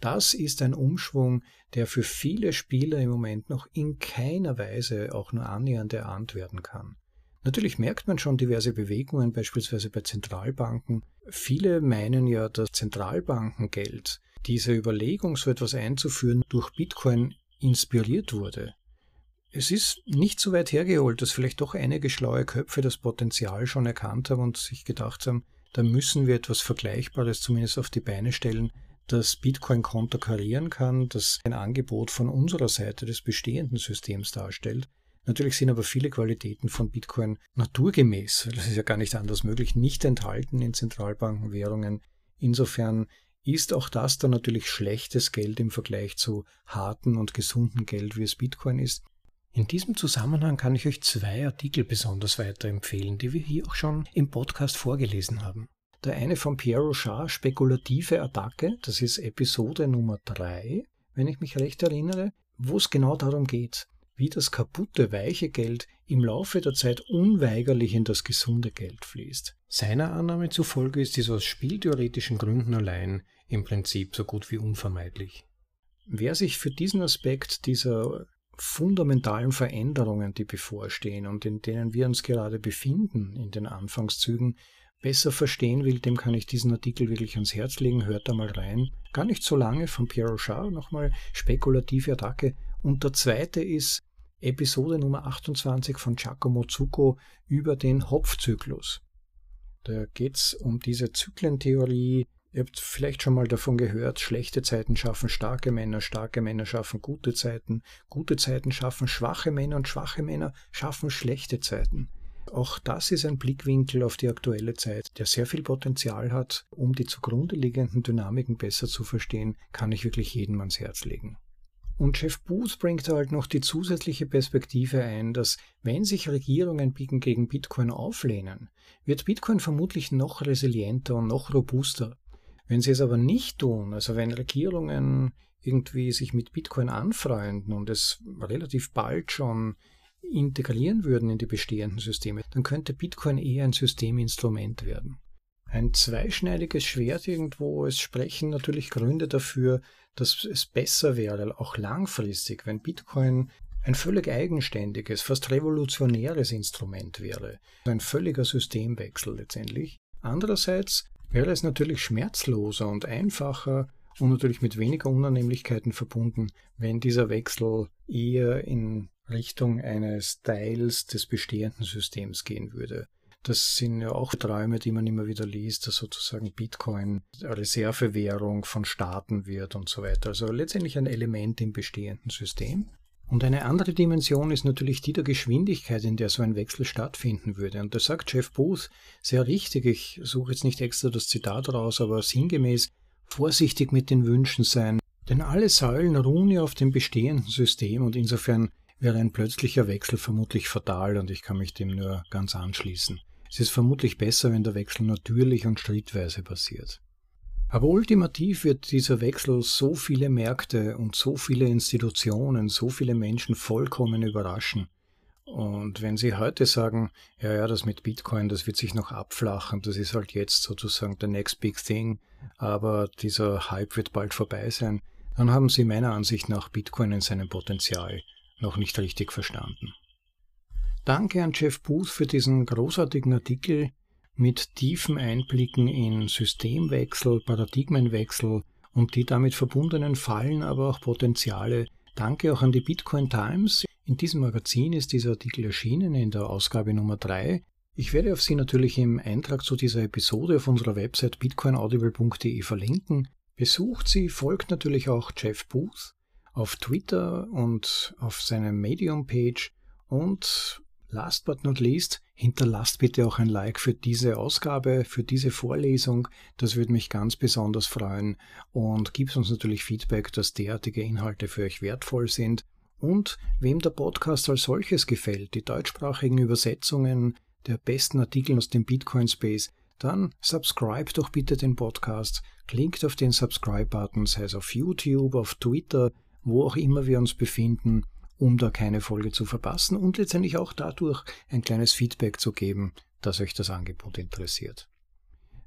Das ist ein Umschwung, der für viele Spieler im Moment noch in keiner Weise auch nur annähernd erahnt werden kann. Natürlich merkt man schon diverse Bewegungen, beispielsweise bei Zentralbanken. Viele meinen ja, dass Zentralbankengeld, diese Überlegung, so etwas einzuführen, durch Bitcoin inspiriert wurde. Es ist nicht so weit hergeholt, dass vielleicht doch einige schlaue Köpfe das Potenzial schon erkannt haben und sich gedacht haben, da müssen wir etwas Vergleichbares zumindest auf die Beine stellen, das Bitcoin konterkarieren kann, das ein Angebot von unserer Seite des bestehenden Systems darstellt. Natürlich sind aber viele Qualitäten von Bitcoin naturgemäß, das ist ja gar nicht anders möglich, nicht enthalten in Zentralbankenwährungen. Insofern ist auch das dann natürlich schlechtes Geld im Vergleich zu harten und gesunden Geld, wie es Bitcoin ist. In diesem Zusammenhang kann ich euch zwei Artikel besonders weiterempfehlen, die wir hier auch schon im Podcast vorgelesen haben. Der eine von Pierre Rochard, Spekulative Attacke, das ist Episode Nummer 3, wenn ich mich recht erinnere, wo es genau darum geht, wie das kaputte, weiche Geld im Laufe der Zeit unweigerlich in das gesunde Geld fließt. Seiner Annahme zufolge ist dies aus spieltheoretischen Gründen allein im Prinzip so gut wie unvermeidlich. Wer sich für diesen Aspekt dieser fundamentalen Veränderungen, die bevorstehen und in denen wir uns gerade befinden in den Anfangszügen, besser verstehen will, dem kann ich diesen Artikel wirklich ans Herz legen. Hört da mal rein. Gar nicht so lange von Pierre Rochard, nochmal spekulative Attacke. Und der zweite ist Episode Nummer 28 von Giacomo Zucco über den Hopfzyklus. Da geht es um diese Zyklentheorie, Ihr habt vielleicht schon mal davon gehört, schlechte Zeiten schaffen starke Männer, starke Männer schaffen gute Zeiten, gute Zeiten schaffen schwache Männer und schwache Männer schaffen schlechte Zeiten. Auch das ist ein Blickwinkel auf die aktuelle Zeit, der sehr viel Potenzial hat. Um die zugrunde liegenden Dynamiken besser zu verstehen, kann ich wirklich jedem ans Herz legen. Und Jeff Booth bringt halt noch die zusätzliche Perspektive ein, dass wenn sich Regierungen gegen Bitcoin auflehnen, wird Bitcoin vermutlich noch resilienter und noch robuster wenn sie es aber nicht tun, also wenn Regierungen irgendwie sich mit Bitcoin anfreunden und es relativ bald schon integrieren würden in die bestehenden Systeme, dann könnte Bitcoin eher ein Systeminstrument werden. Ein zweischneidiges Schwert irgendwo, es sprechen natürlich Gründe dafür, dass es besser wäre, auch langfristig, wenn Bitcoin ein völlig eigenständiges, fast revolutionäres Instrument wäre. Ein völliger Systemwechsel letztendlich. Andererseits wäre es natürlich schmerzloser und einfacher und natürlich mit weniger Unannehmlichkeiten verbunden, wenn dieser Wechsel eher in Richtung eines Teils des bestehenden Systems gehen würde. Das sind ja auch Träume, die man immer wieder liest, dass sozusagen Bitcoin Reservewährung von Staaten wird und so weiter. Also letztendlich ein Element im bestehenden System. Und eine andere Dimension ist natürlich die der Geschwindigkeit, in der so ein Wechsel stattfinden würde. Und da sagt Jeff Booth sehr richtig, ich suche jetzt nicht extra das Zitat raus, aber sinngemäß, vorsichtig mit den Wünschen sein. Denn alle Säulen ruhen ja auf dem bestehenden System und insofern wäre ein plötzlicher Wechsel vermutlich fatal und ich kann mich dem nur ganz anschließen. Es ist vermutlich besser, wenn der Wechsel natürlich und schrittweise passiert. Aber ultimativ wird dieser Wechsel so viele Märkte und so viele Institutionen, so viele Menschen vollkommen überraschen. Und wenn Sie heute sagen, ja, ja, das mit Bitcoin, das wird sich noch abflachen, das ist halt jetzt sozusagen the next big thing, aber dieser Hype wird bald vorbei sein, dann haben Sie meiner Ansicht nach Bitcoin in seinem Potenzial noch nicht richtig verstanden. Danke an Jeff Booth für diesen großartigen Artikel mit tiefen Einblicken in Systemwechsel, Paradigmenwechsel und die damit verbundenen Fallen, aber auch Potenziale. Danke auch an die Bitcoin Times. In diesem Magazin ist dieser Artikel erschienen in der Ausgabe Nummer 3. Ich werde auf Sie natürlich im Eintrag zu dieser Episode auf unserer Website bitcoinaudible.de verlinken. Besucht sie, folgt natürlich auch Jeff Booth auf Twitter und auf seiner Medium-Page und last but not least, Hinterlasst bitte auch ein Like für diese Ausgabe, für diese Vorlesung. Das würde mich ganz besonders freuen. Und gibt uns natürlich Feedback, dass derartige Inhalte für euch wertvoll sind. Und wem der Podcast als solches gefällt, die deutschsprachigen Übersetzungen der besten Artikel aus dem Bitcoin Space, dann subscribe doch bitte den Podcast, klickt auf den Subscribe-Button, sei es auf YouTube, auf Twitter, wo auch immer wir uns befinden um da keine Folge zu verpassen und letztendlich auch dadurch ein kleines Feedback zu geben, dass euch das Angebot interessiert.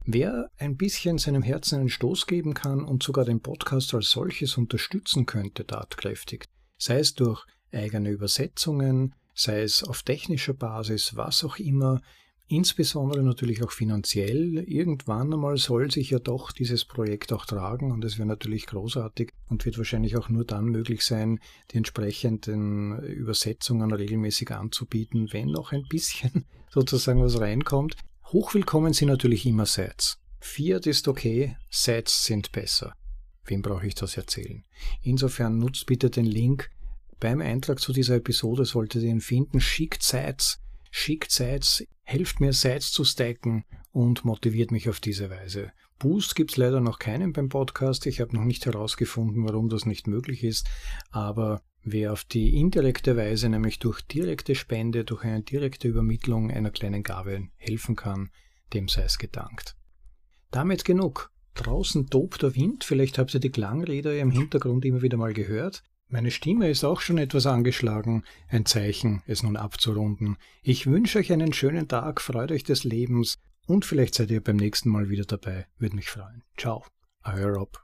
Wer ein bisschen seinem Herzen einen Stoß geben kann und sogar den Podcast als solches unterstützen könnte, tatkräftig, sei es durch eigene Übersetzungen, sei es auf technischer Basis, was auch immer, insbesondere natürlich auch finanziell. Irgendwann einmal soll sich ja doch dieses Projekt auch tragen und es wäre natürlich großartig und wird wahrscheinlich auch nur dann möglich sein, die entsprechenden Übersetzungen regelmäßig anzubieten, wenn noch ein bisschen sozusagen was reinkommt. Hochwillkommen sind natürlich immer Sets. Fiat ist okay, Sets sind besser. Wem brauche ich das erzählen? Insofern nutzt bitte den Link. Beim Eintrag zu dieser Episode solltet ihr ihn finden. Schickt Sites, schickt Sites, helft mir Sites zu stacken und motiviert mich auf diese Weise. Boost gibt es leider noch keinen beim Podcast. Ich habe noch nicht herausgefunden, warum das nicht möglich ist. Aber wer auf die indirekte Weise, nämlich durch direkte Spende, durch eine direkte Übermittlung einer kleinen Gabe helfen kann, dem sei es gedankt. Damit genug. Draußen tobt der Wind, vielleicht habt ihr die Klangräder im Hintergrund immer wieder mal gehört. Meine Stimme ist auch schon etwas angeschlagen, ein Zeichen, es nun abzurunden. Ich wünsche euch einen schönen Tag, freut euch des Lebens und vielleicht seid ihr beim nächsten Mal wieder dabei, würde mich freuen. Ciao, euer Rob.